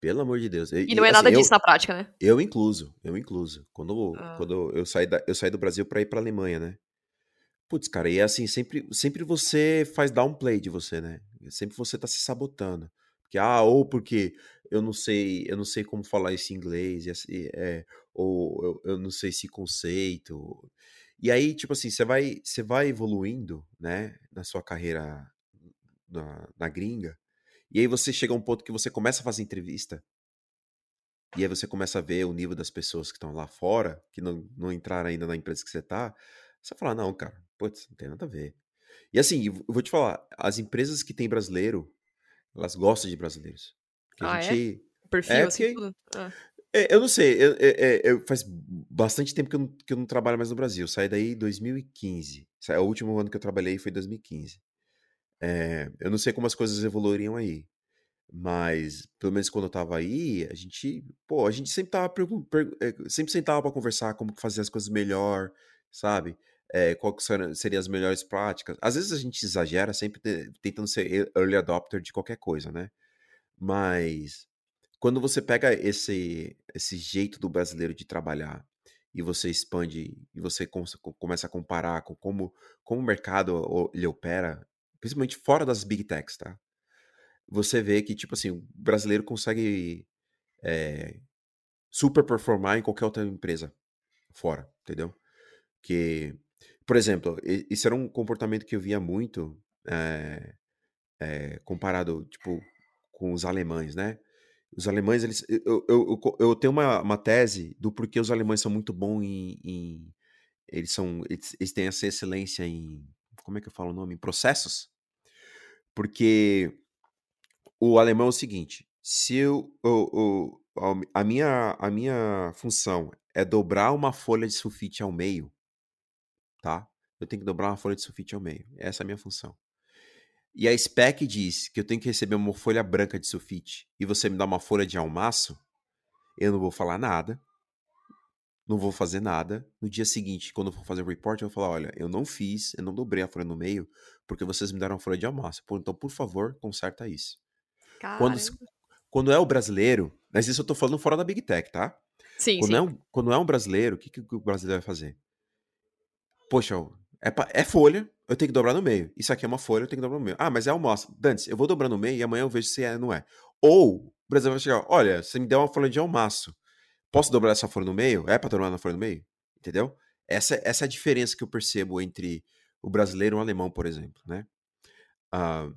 Pelo amor de Deus. E, e não é assim, nada disso eu, na prática, né? Eu incluso, eu incluso. Quando, ah. quando eu, saí da, eu saí do Brasil para ir pra Alemanha, né? Putz, cara, e é assim, sempre, sempre você faz downplay de você, né? Sempre você tá se sabotando. Porque, ah, ou porque eu não sei, eu não sei como falar esse inglês, e assim, é, ou eu, eu não sei esse conceito. E aí, tipo assim, você vai, você vai evoluindo, né, na sua carreira na, na gringa, e aí você chega a um ponto que você começa a fazer entrevista, e aí você começa a ver o nível das pessoas que estão lá fora, que não, não entraram ainda na empresa que você tá, você fala, não, cara, putz, não tem nada a ver. E assim, eu vou te falar, as empresas que têm brasileiro, elas gostam de brasileiros. Porque ah, a é? gente. É? Perfil, é, assim, tudo? Ah. É, eu não sei, eu, eu, eu, faz bastante tempo que eu, não, que eu não trabalho mais no Brasil. Saí daí em 2015. O último ano que eu trabalhei foi em 2015. É, eu não sei como as coisas evoluiriam aí. Mas, pelo menos quando eu tava aí, a gente, pô, a gente sempre tava é, sempre sentava para conversar como fazer as coisas melhor, sabe? É, qual seriam as melhores práticas. Às vezes a gente exagera sempre tentando ser early adopter de qualquer coisa, né? Mas quando você pega esse, esse jeito do brasileiro de trabalhar e você expande e você começa a comparar com como, como o mercado ele opera, principalmente fora das big techs, tá? Você vê que, tipo assim, o brasileiro consegue é, super performar em qualquer outra empresa fora, entendeu? Que, por exemplo, isso era um comportamento que eu via muito é, é, comparado, tipo, com os alemães, né? Os alemães, eles, eu, eu, eu, tenho uma, uma tese do porquê os alemães são muito bons em, em eles são, eles, eles, têm essa excelência em, como é que eu falo o nome? Em processos. Porque o alemão é o seguinte, se eu, eu, eu a minha, a minha função é dobrar uma folha de sulfite ao meio, tá? Eu tenho que dobrar uma folha de sulfite ao meio. Essa é a minha função. E a spec diz que eu tenho que receber uma folha branca de sulfite e você me dá uma folha de almaço, eu não vou falar nada, não vou fazer nada. No dia seguinte, quando eu for fazer o report, eu vou falar: olha, eu não fiz, eu não dobrei a folha no meio, porque vocês me deram uma folha de almaço. Então, por favor, conserta isso. Quando, quando é o brasileiro, mas isso eu tô falando fora da Big Tech, tá? Sim, quando sim. É um, quando é um brasileiro, o que, que o brasileiro vai fazer? Poxa, é, é folha, eu tenho que dobrar no meio. Isso aqui é uma folha, eu tenho que dobrar no meio. Ah, mas é almoço. Dantes, eu vou dobrar no meio e amanhã eu vejo se é ou não é. Ou o brasileiro vai chegar, olha, você me deu uma folha de almaço. Posso dobrar essa folha no meio? É para dobrar na folha no meio? Entendeu? Essa, essa é a diferença que eu percebo entre o brasileiro e o alemão, por exemplo, né? Uh,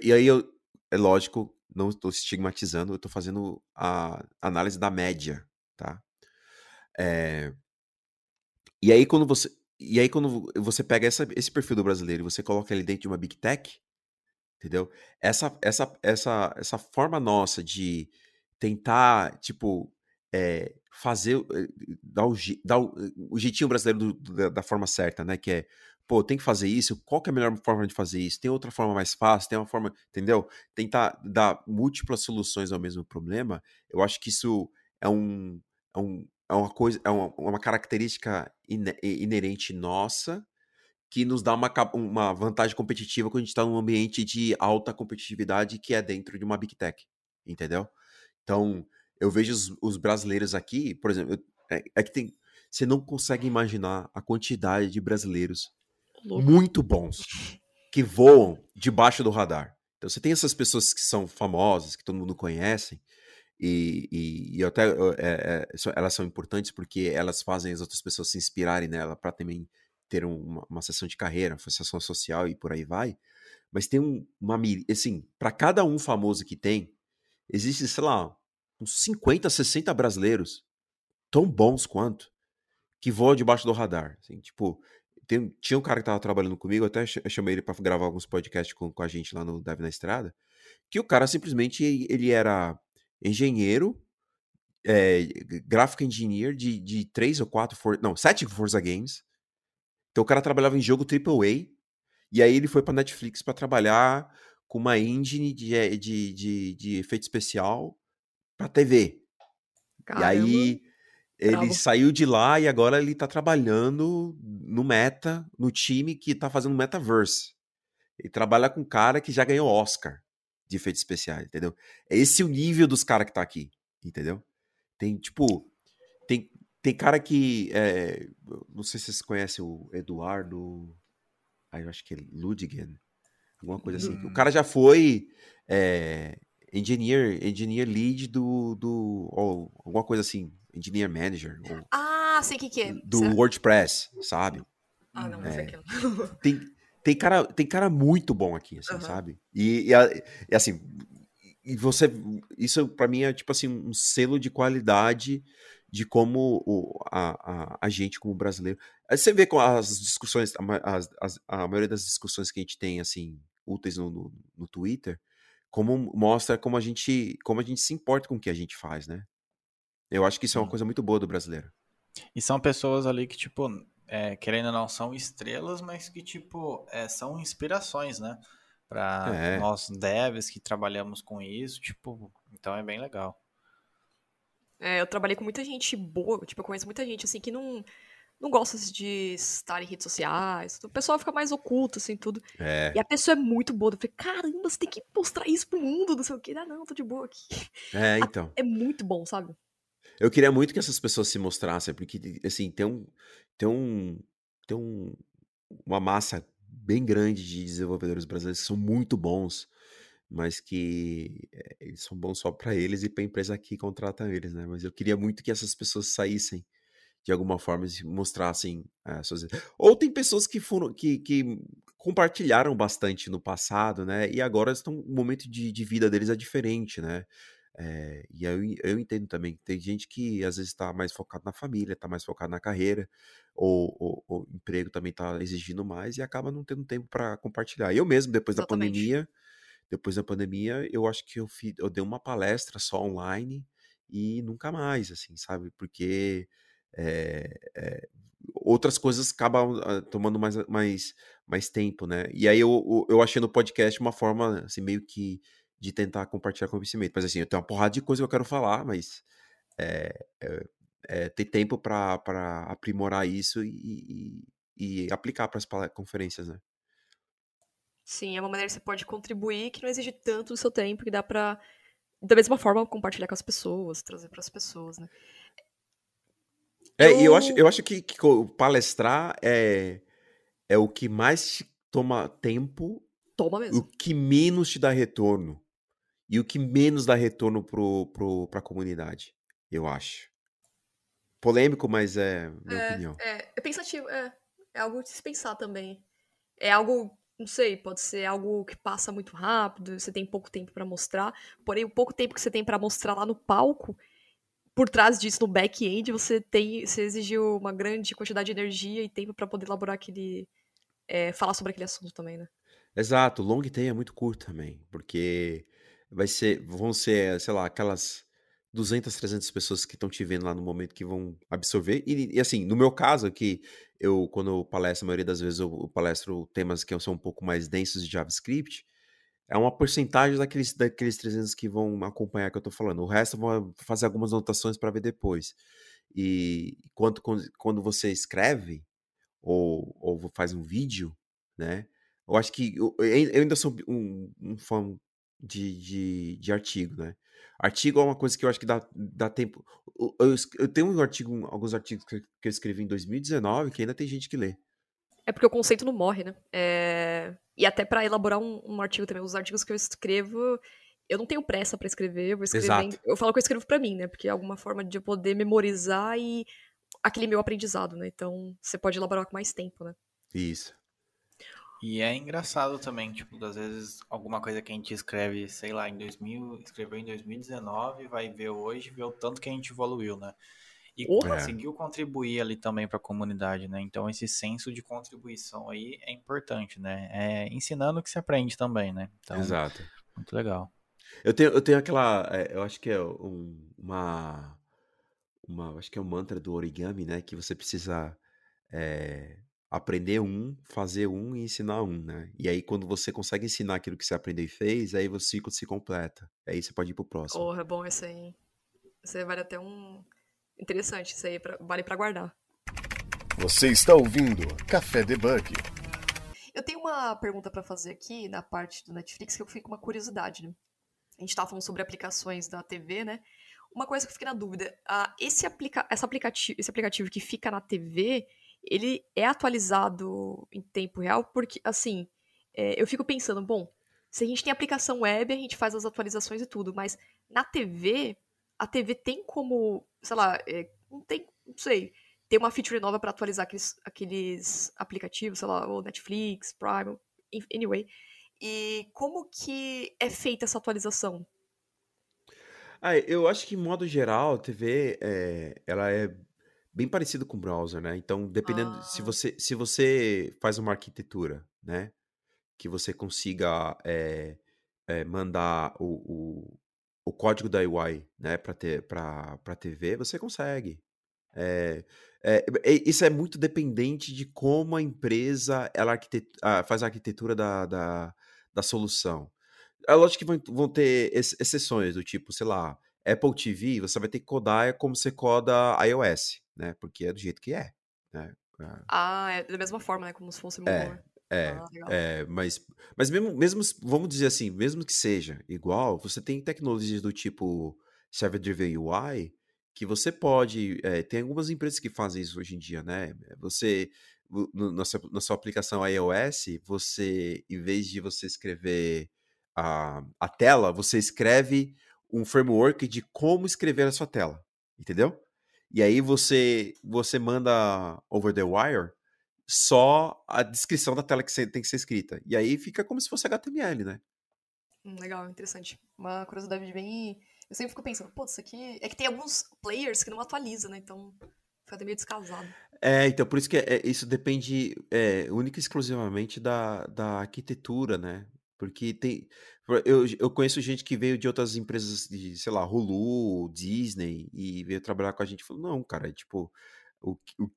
e aí, eu, é lógico, não estou estigmatizando, eu estou fazendo a análise da média, tá? É, e aí, quando você e aí, quando você pega essa, esse perfil do brasileiro e você coloca ele dentro de uma Big Tech, entendeu? Essa, essa, essa, essa forma nossa de tentar, tipo, é, fazer, eh, dar o, dar o, o jeitinho brasileiro do, da forma certa, né? Que é, pô, tem que fazer isso, qual que é a melhor forma de fazer isso? Tem outra forma mais fácil? Tem uma forma, entendeu? Tentar dar múltiplas soluções ao mesmo problema, eu acho que isso é um, é um, é uma coisa, é uma, uma característica inerente nossa que nos dá uma, uma vantagem competitiva quando a gente está num ambiente de alta competitividade que é dentro de uma Big Tech, entendeu? Então, eu vejo os, os brasileiros aqui, por exemplo, eu, é, é, que tem. Você não consegue imaginar a quantidade de brasileiros Louco. muito bons que voam debaixo do radar. Então, você tem essas pessoas que são famosas, que todo mundo conhece, e, e, e até é, é, elas são importantes porque elas fazem as outras pessoas se inspirarem nela para também ter uma, uma sessão de carreira, uma sessão social e por aí vai. Mas tem um, uma. Assim, para cada um famoso que tem, existe, sei lá, uns 50, 60 brasileiros tão bons quanto que voam debaixo do radar. Assim, tipo, tem, tinha um cara que tava trabalhando comigo, até chamei ele para gravar alguns podcasts com, com a gente lá no Dev na Estrada, que o cara simplesmente ele era engenheiro, é, gráfico engineer de, de três ou quatro, for, não, sete Forza Games. Então o cara trabalhava em jogo AAA, e aí ele foi pra Netflix para trabalhar com uma engine de, eh, de, de, de efeito especial pra TV. Caramba. E aí ele Bravo. saiu de lá e agora ele tá trabalhando no Meta, no time que tá fazendo Metaverse. Ele trabalha com um cara que já ganhou Oscar de efeitos especiais, entendeu? É esse o nível dos caras que tá aqui, entendeu? Tem, tipo, tem, tem cara que, é, não sei se vocês conhecem o Eduardo, aí eu acho que é Ludigen, alguma coisa assim. Hum. O cara já foi é, engineer, engineer lead do, do ou alguma coisa assim, engineer manager. Ou, ah, sei o que, que é. Do certo. WordPress, sabe? Ah, não, é, é tem, tem cara, tem cara muito bom aqui, assim, uhum. sabe? E, e, e, assim, e você, isso para mim é tipo assim um selo de qualidade de como o, a, a, a, gente como brasileiro. Você vê com as discussões, as, as, a maioria das discussões que a gente tem assim úteis no, no, no Twitter, como mostra como a gente como a gente se importa com o que a gente faz, né? Eu acho que isso é uma coisa muito boa do brasileiro. E são pessoas ali que, tipo, é, querendo ou não, são estrelas, mas que, tipo, é, são inspirações, né? Para é. nós devs que trabalhamos com isso, tipo, então é bem legal. É, eu trabalhei com muita gente boa, tipo, eu conheço muita gente, assim, que não, não gosta de estar em redes sociais, o pessoal fica mais oculto, assim, tudo. É. E a pessoa é muito boa, eu falei, caramba, você tem que mostrar isso pro mundo, não sei o que. Ah, não, tô de boa aqui. É, então. É muito bom, sabe? Eu queria muito que essas pessoas se mostrassem, porque, assim, tem um, tem um, tem um, uma massa bem grande de desenvolvedores brasileiros que são muito bons, mas que é, eles são bons só para eles e para a empresa que contrata eles, né? Mas eu queria muito que essas pessoas saíssem de alguma forma e mostrassem é, suas... ou tem pessoas que foram que, que compartilharam bastante no passado, né? E agora estão o momento de, de vida deles é diferente, né? É, e eu, eu entendo também, tem gente que às vezes está mais focado na família, está mais focado na carreira, ou, o emprego também está exigindo mais e acaba não tendo tempo para compartilhar. Eu mesmo, depois Exatamente. da pandemia, depois da pandemia, eu acho que eu, fiz, eu dei uma palestra só online e nunca mais, assim, sabe? Porque é, é, outras coisas acabam uh, tomando mais, mais, mais tempo, né? E aí eu, eu achei no podcast uma forma, assim, meio que de tentar compartilhar conhecimento. Mas assim, eu tenho uma porrada de coisa que eu quero falar, mas é, é, é ter tempo para aprimorar isso e, e, e aplicar para as conferências, né? Sim, é uma maneira que você pode contribuir que não exige tanto do seu tempo, que dá para da mesma forma compartilhar com as pessoas, trazer para as pessoas, né? É, eu... e eu acho, eu acho que, que palestrar é, é o que mais toma tempo, toma mesmo. o que menos te dá retorno e o que menos dá retorno pro, pro, pra comunidade, eu acho. Polêmico, mas é minha é, opinião. É, é pensativo, é, é algo de se pensar também. É algo, não sei, pode ser algo que passa muito rápido, você tem pouco tempo para mostrar, porém o pouco tempo que você tem para mostrar lá no palco, por trás disso, no back-end, você tem, você exigiu uma grande quantidade de energia e tempo para poder elaborar aquele, é, falar sobre aquele assunto também, né? Exato, o long tail é muito curto também, porque vai ser, vão ser, sei lá, aquelas 200, 300 pessoas que estão te vendo lá no momento que vão absorver. E, e, assim, no meu caso aqui, eu, quando eu palestro, a maioria das vezes eu palestro temas que são um pouco mais densos de JavaScript, é uma porcentagem daqueles, daqueles 300 que vão acompanhar que eu estou falando. O resto vou fazer algumas anotações para ver depois. E quando, quando você escreve ou, ou faz um vídeo, né? Eu acho que eu, eu ainda sou um, um fã de, de, de, artigo, né? Artigo é uma coisa que eu acho que dá, dá tempo. Eu, eu tenho um artigo, alguns artigos que, eu escrevi em 2019 que ainda tem gente que lê. É porque o conceito não morre, né? É... E até para elaborar um, um, artigo também, os artigos que eu escrevo, eu não tenho pressa para escrever, eu vou escrevendo. Eu falo que eu escrevo para mim, né? Porque é alguma forma de eu poder memorizar e aquele meu aprendizado, né? Então você pode elaborar com mais tempo, né? Isso. E é engraçado também, tipo, às vezes alguma coisa que a gente escreve, sei lá, em 2000, escreveu em 2019, vai ver hoje, ver o tanto que a gente evoluiu, né? E conseguiu contribuir ali também para a comunidade, né? Então esse senso de contribuição aí é importante, né? É ensinando que se aprende também, né? Então, Exato. Muito legal. Eu tenho, eu tenho aquela, é, eu acho que é um, uma, uma, acho que é um mantra do origami, né? Que você precisa é, aprender um, fazer um e ensinar um, né? E aí, quando você consegue ensinar aquilo que você aprendeu e fez, aí o ciclo se completa. Aí você pode ir pro próximo. Porra, é bom isso aí. Isso aí vale até um. Interessante, isso aí pra... vale para guardar. Você está ouvindo Café Debug. Eu tenho uma pergunta para fazer aqui na parte do Netflix que eu fiquei com uma curiosidade, né? A gente tava falando sobre aplicações da TV, né? Uma coisa que eu fiquei na dúvida, uh, esse, aplica esse, aplicativo, esse aplicativo que fica na TV, ele é atualizado em tempo real, porque, assim, é, eu fico pensando, bom, se a gente tem aplicação web, a gente faz as atualizações e tudo, mas na TV, a TV tem como, sei lá, é, não tem, não sei, ter uma feature nova para atualizar aqueles, aqueles aplicativos, sei lá, o Netflix, Prime, anyway. E como que é feita essa atualização? Ah, eu acho que, em modo geral, a TV, é, ela é bem parecido com o browser, né? Então, dependendo ah. se você se você faz uma arquitetura, né, que você consiga é, é, mandar o, o, o, código da UI, né, para ter para TV, você consegue. É, isso é muito dependente de como a empresa ela arquitet ah, faz a arquitetura da, da, da solução. É lógico que vão, vão ter exceções do tipo, sei lá, Apple TV, você vai ter que codar como você coda iOS né? Porque é do jeito que é, né? Ah, é da mesma forma, né? Como se fosse É, é, ah, é, mas, mas mesmo, mesmo, vamos dizer assim, mesmo que seja igual, você tem tecnologias do tipo Server Driven UI que você pode, é, tem algumas empresas que fazem isso hoje em dia, né? Você, no, na, sua, na sua aplicação iOS, você, em vez de você escrever a, a tela, você escreve um framework de como escrever a sua tela, entendeu? E aí você você manda over the wire só a descrição da tela que tem que ser escrita. E aí fica como se fosse HTML, né? Hum, legal, interessante. Uma curiosidade bem. Eu sempre fico pensando, pô, isso aqui. É que tem alguns players que não atualizam, né? Então fica meio descasado. É, então por isso que é, isso depende é, única e exclusivamente da, da arquitetura, né? Porque tem. Eu, eu conheço gente que veio de outras empresas de, sei lá, Hulu, Disney, e veio trabalhar com a gente e falou, não, cara, é tipo, o, o,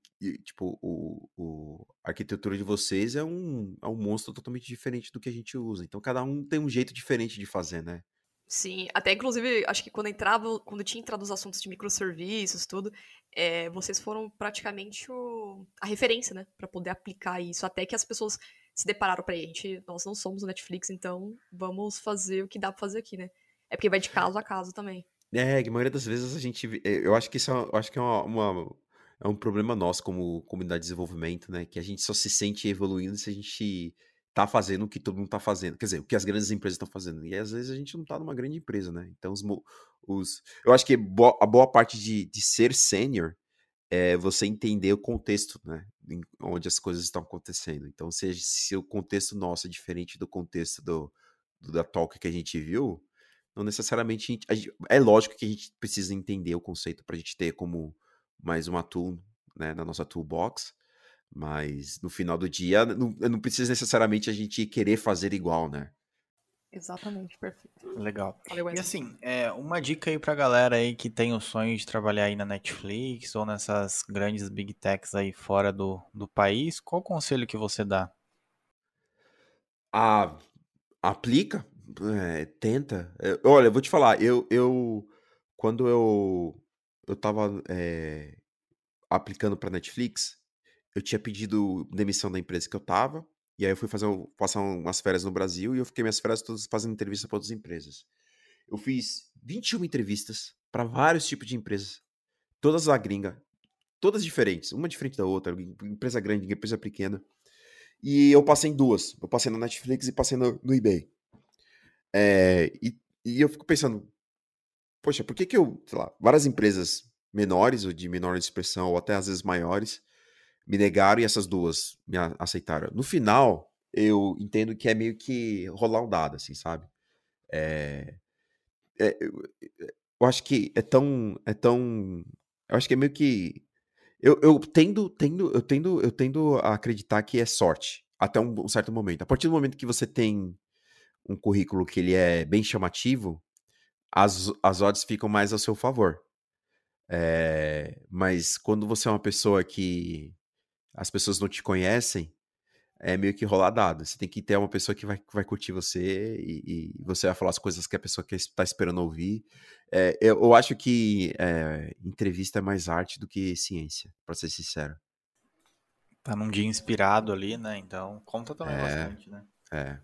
tipo, o, o, a arquitetura de vocês é um, é um monstro totalmente diferente do que a gente usa. Então, cada um tem um jeito diferente de fazer, né? Sim, até inclusive, acho que quando entrava, quando tinha entrado os assuntos de microserviços, tudo, é, vocês foram praticamente o, a referência, né, para poder aplicar isso, até que as pessoas se depararam para a gente, nós não somos o Netflix, então vamos fazer o que dá para fazer aqui, né? É porque vai de caso a caso também. É, a maioria das vezes a gente, é, eu acho que isso é, acho que é uma, uma é um problema nosso como comunidade de desenvolvimento, né? Que a gente só se sente evoluindo se a gente tá fazendo o que todo mundo tá fazendo. Quer dizer, o que as grandes empresas estão fazendo. E às vezes a gente não tá numa grande empresa, né? Então, os, os eu acho que a boa parte de, de ser sênior é você entender o contexto, né? Onde as coisas estão acontecendo. Então, se, se o contexto nosso é diferente do contexto do, do da talk que a gente viu, não necessariamente. Gente, gente, é lógico que a gente precisa entender o conceito para a gente ter como mais uma tool né, na nossa toolbox. Mas no final do dia, não, não precisa necessariamente a gente querer fazer igual, né? Exatamente, perfeito. Legal. Valeu, e assim, é, uma dica aí pra galera aí que tem o sonho de trabalhar aí na Netflix ou nessas grandes big techs aí fora do, do país, qual conselho que você dá? Ah, aplica, é, tenta. É, olha, eu vou te falar, eu, eu quando eu eu tava é, aplicando pra Netflix, eu tinha pedido demissão da empresa que eu tava, e aí eu fui fazer passar umas férias no Brasil e eu fiquei minhas férias todas fazendo entrevista para outras empresas. Eu fiz 21 entrevistas para vários tipos de empresas, todas a gringa, todas diferentes, uma diferente da outra, empresa grande, empresa pequena. E eu passei em duas. Eu passei na Netflix e passei no, no eBay. É, e, e eu fico pensando, poxa, por que que eu, sei lá, várias empresas menores ou de menor expressão ou até às vezes maiores me negaram e essas duas me aceitaram. No final, eu entendo que é meio que rolar um dado, assim, sabe? É, é, eu, acho que é tão, é tão, eu acho que é meio que eu, eu tendo, tendo, eu tendo, eu tendo a acreditar que é sorte até um, um certo momento. A partir do momento que você tem um currículo que ele é bem chamativo, as, as odds ficam mais a seu favor. É, mas quando você é uma pessoa que as pessoas não te conhecem, é meio que rolar dado. Você tem que ter uma pessoa que vai, que vai curtir você e, e, você vai falar as coisas que a pessoa está esperando ouvir. É, eu, eu, acho que é, entrevista é mais arte do que ciência, para ser sincero. Tá num dia inspirado ali, né? Então conta também é, bastante, né? É.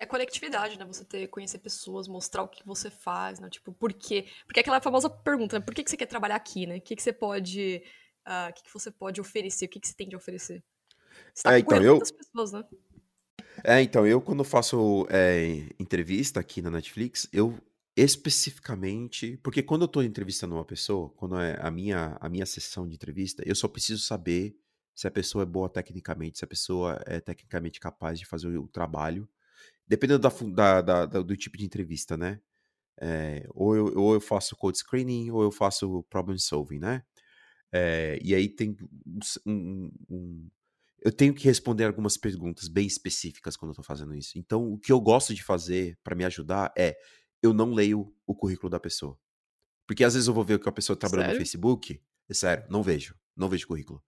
É conectividade, né? Você ter, conhecer pessoas, mostrar o que você faz, né? Tipo, por quê? Porque é aquela famosa pergunta, né? Por que, que você quer trabalhar aqui, né? O que, que você pode uh, o que, que você pode oferecer, o que, que você tem de oferecer. Você tá é, então, eu... pessoas, né? É, então, eu quando faço é, entrevista aqui na Netflix, eu especificamente, porque quando eu tô entrevistando uma pessoa, quando é a minha, a minha sessão de entrevista, eu só preciso saber se a pessoa é boa tecnicamente, se a pessoa é tecnicamente capaz de fazer o trabalho, dependendo da, da, da do tipo de entrevista, né? É, ou, eu, ou eu faço code screening, ou eu faço problem solving, né? É, e aí tem um, um, Eu tenho que responder algumas perguntas bem específicas quando eu tô fazendo isso. Então, o que eu gosto de fazer para me ajudar é eu não leio o currículo da pessoa. Porque às vezes eu vou ver o que a pessoa tá trabalhando no Facebook. É sério, não vejo. Não vejo currículo.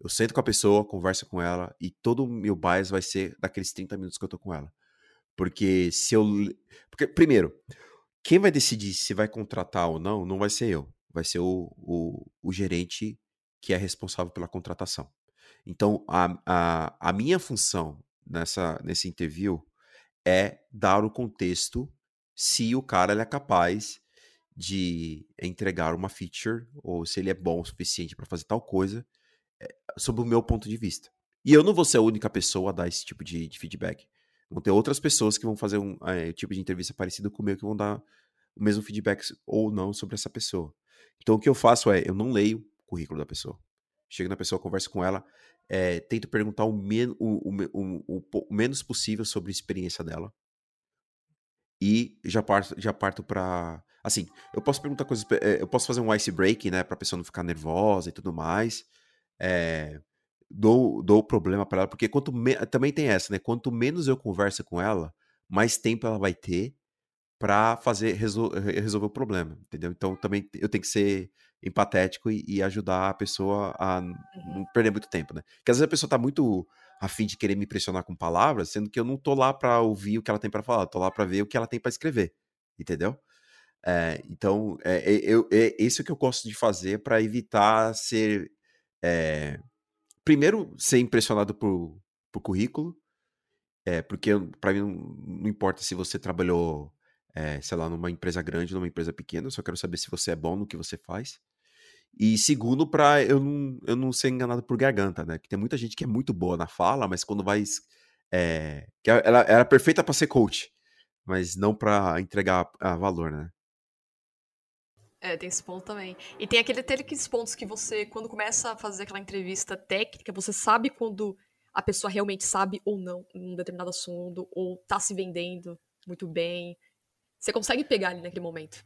Eu sento com a pessoa, converso com ela e todo o meu bias vai ser daqueles 30 minutos que eu tô com ela. Porque se eu. Porque, primeiro, quem vai decidir se vai contratar ou não, não vai ser eu vai ser o, o, o gerente que é responsável pela contratação. Então, a, a, a minha função nessa, nesse interview é dar o contexto se o cara é capaz de entregar uma feature ou se ele é bom o suficiente para fazer tal coisa, é, sob o meu ponto de vista. E eu não vou ser a única pessoa a dar esse tipo de, de feedback. Vão ter outras pessoas que vão fazer um é, tipo de entrevista parecido com o meu que vão dar o mesmo feedback ou não sobre essa pessoa. Então o que eu faço é, eu não leio o currículo da pessoa. Chego na pessoa, converso com ela, é, tento perguntar o, men o, o, o, menos possível sobre a experiência dela. E já parto, já parto pra. Assim, eu posso perguntar coisas. Eh, eu posso fazer um ice break, né? Pra pessoa não ficar nervosa e tudo mais. É, dou, dou problema para ela, porque quanto me... também tem essa, né? Quanto menos eu converso com ela, mais tempo ela vai ter para fazer resol resolver o problema, entendeu? Então também eu tenho que ser empatético e, e ajudar a pessoa a uhum. não perder muito tempo, né? Porque às vezes a pessoa tá muito a fim de querer me impressionar com palavras, sendo que eu não tô lá para ouvir o que ela tem para falar, tô lá para ver o que ela tem para escrever, entendeu? É, então, é, é, eu, é, isso que eu gosto de fazer para evitar ser. É, primeiro, ser impressionado por, por currículo, é, porque para mim não, não, importa se você trabalhou, é, sei lá, numa empresa grande numa empresa pequena, eu só quero saber se você é bom no que você faz. E segundo, para eu não, eu não ser enganado por garganta, né? Que tem muita gente que é muito boa na fala, mas quando vai. É, que ela era perfeita para ser coach, mas não para entregar a, valor, né? É, tem esse ponto também. E tem aquele, aqueles pontos que você, quando começa a fazer aquela entrevista técnica, você sabe quando a pessoa realmente sabe ou não um determinado assunto, ou tá se vendendo muito bem. Você consegue pegar ali naquele momento.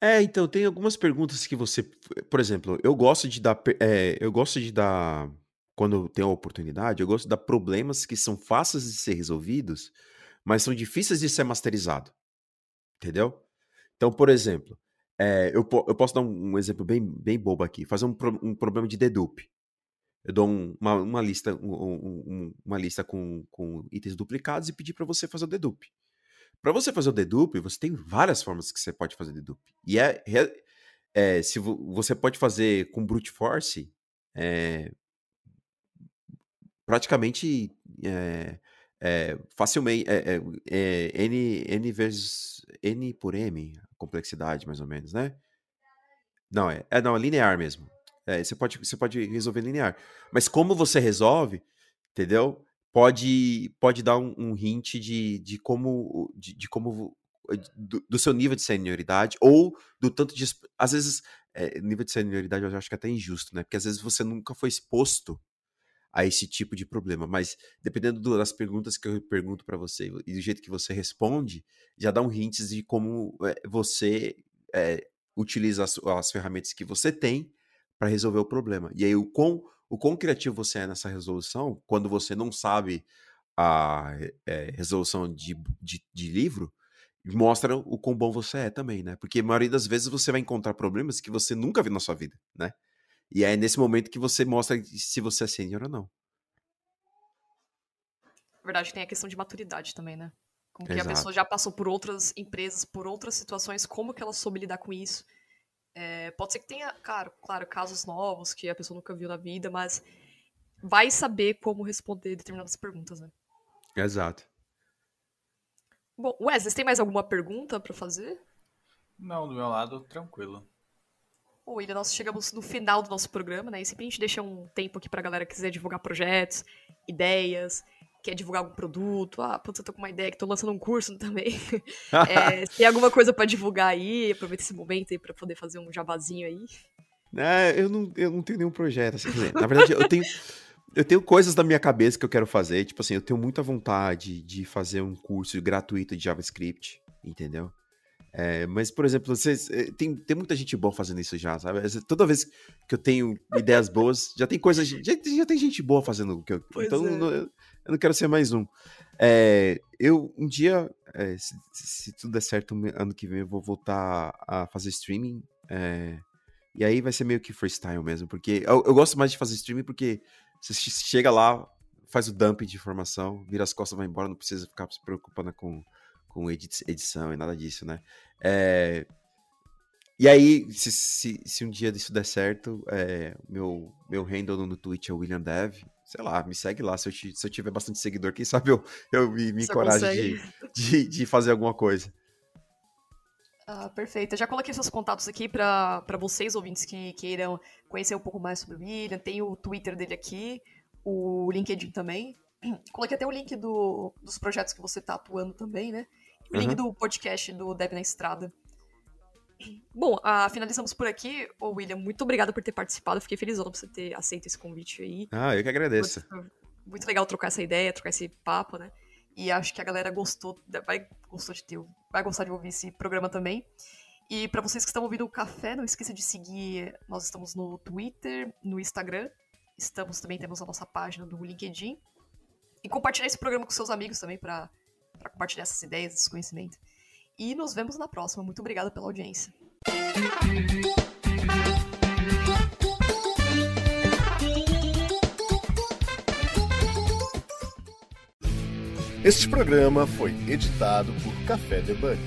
É, então, tem algumas perguntas que você. Por exemplo, eu gosto de dar. É, eu gosto de dar. Quando tenho a oportunidade, eu gosto de dar problemas que são fáceis de ser resolvidos, mas são difíceis de ser masterizado. Entendeu? Então, por exemplo, é, eu, eu posso dar um, um, exemplo bem, bem bobo aqui. Fazer um, um problema de dedupe. Eu dou uma, uma lista, uma lista com, com itens duplicados e pedir para você fazer o dedupe. Para você fazer o dedupe, você tem várias formas que você pode fazer dedupe. E é, é se você pode fazer com brute force, é, praticamente é, é, facilmente é, é, é n n vezes n por m, complexidade mais ou menos, né? Não é, é não é linear mesmo. Você pode você pode resolver linear. Mas como você resolve, entendeu? Pode, pode dar um, um hint de, de como, de, de como eh, do, do, seu nível de senioridade ou do tanto de. Às vezes, é, nível de senioridade eu acho que é até injusto, né? Porque às vezes você nunca foi exposto a esse tipo de problema, mas dependendo das perguntas que eu pergunto para você e do jeito que você responde, já dá um hint de como é, você é, utiliza as, as ferramentas que você tem para resolver o problema. E aí, o quão o quão criativo você é nessa resolução, quando você não sabe a é, resolução de, de, de, livro, mostra o quão bom você é também, né? Porque a maioria das vezes você vai encontrar problemas que você nunca viu na sua vida, né? E é nesse momento que você mostra se você é sênior ou não. Na verdade, tem a questão de maturidade também, né? Como que Exato. a pessoa já passou por outras empresas, por outras situações, como que ela soube lidar com isso. É, pode ser que tenha, claro, claro, casos novos que a pessoa nunca viu na vida, mas vai saber como responder determinadas perguntas, né? Exato. Bom, Wesley, tem mais alguma pergunta para fazer? Não, do meu lado, tranquilo. Bom, William, nós chegamos no final do nosso programa, né? E sempre a gente deixa um tempo aqui pra galera que quiser divulgar projetos, ideias, quer divulgar algum produto, ah, putz, eu tô com uma ideia que tô lançando um curso também. é, tem alguma coisa para divulgar aí, aproveita esse momento aí pra poder fazer um jabazinho aí. É, eu não, eu não tenho nenhum projeto, assim, na verdade eu tenho, eu tenho coisas na minha cabeça que eu quero fazer, tipo assim, eu tenho muita vontade de fazer um curso gratuito de JavaScript, entendeu? É, mas, por exemplo, vocês, eh, tem, tem muita gente boa fazendo isso já, sabe? Toda vez que eu tenho ideias boas, já tem coisas. Já, já tem gente boa fazendo o que eu. Pois então, é. não, eu não quero ser mais um. É, eu, um dia, é, se, se, tudo der certo, ano que vem eu vou voltar a fazer streaming. É, e aí vai ser meio que freestyle mesmo, porque eu, eu, gosto mais de fazer streaming porque você chega lá, faz o dump de informação, vira as costas, vai embora, não precisa ficar se preocupando com com edição e nada disso, né? É... E aí, se, se, se, um dia isso der certo, é, meu, meu handle no Twitch é William Dev. Sei lá, me segue lá. Se eu, se eu tiver bastante seguidor, quem sabe eu, eu me, me encoraje de, de, de, fazer alguma coisa. Ah, perfeito. Eu já coloquei seus contatos aqui para vocês, ouvintes, que queiram conhecer um pouco mais sobre o William. Tem o Twitter dele aqui, o LinkedIn também. Coloquei até o link do, dos projetos que você está atuando também, né? o link do podcast do Deb na Estrada. Bom, uh, finalizamos por aqui. Ô, William, muito obrigada por ter participado. Fiquei feliz por você ter aceito esse convite aí. Ah, eu que agradeço. Muito, muito, legal trocar essa ideia, trocar esse papo, né? E acho que a galera gostou, vai, gostou de ter, vai gostar de ouvir esse programa também. E para vocês que estão ouvindo o café, não esqueça de seguir. Nós estamos no Twitter, no Instagram. Estamos também, temos a nossa página do LinkedIn. E compartilhar esse programa com seus amigos também para para compartilhar essas ideias, esse conhecimento. E nos vemos na próxima. Muito obrigada pela audiência. Este programa foi editado por Café Debug.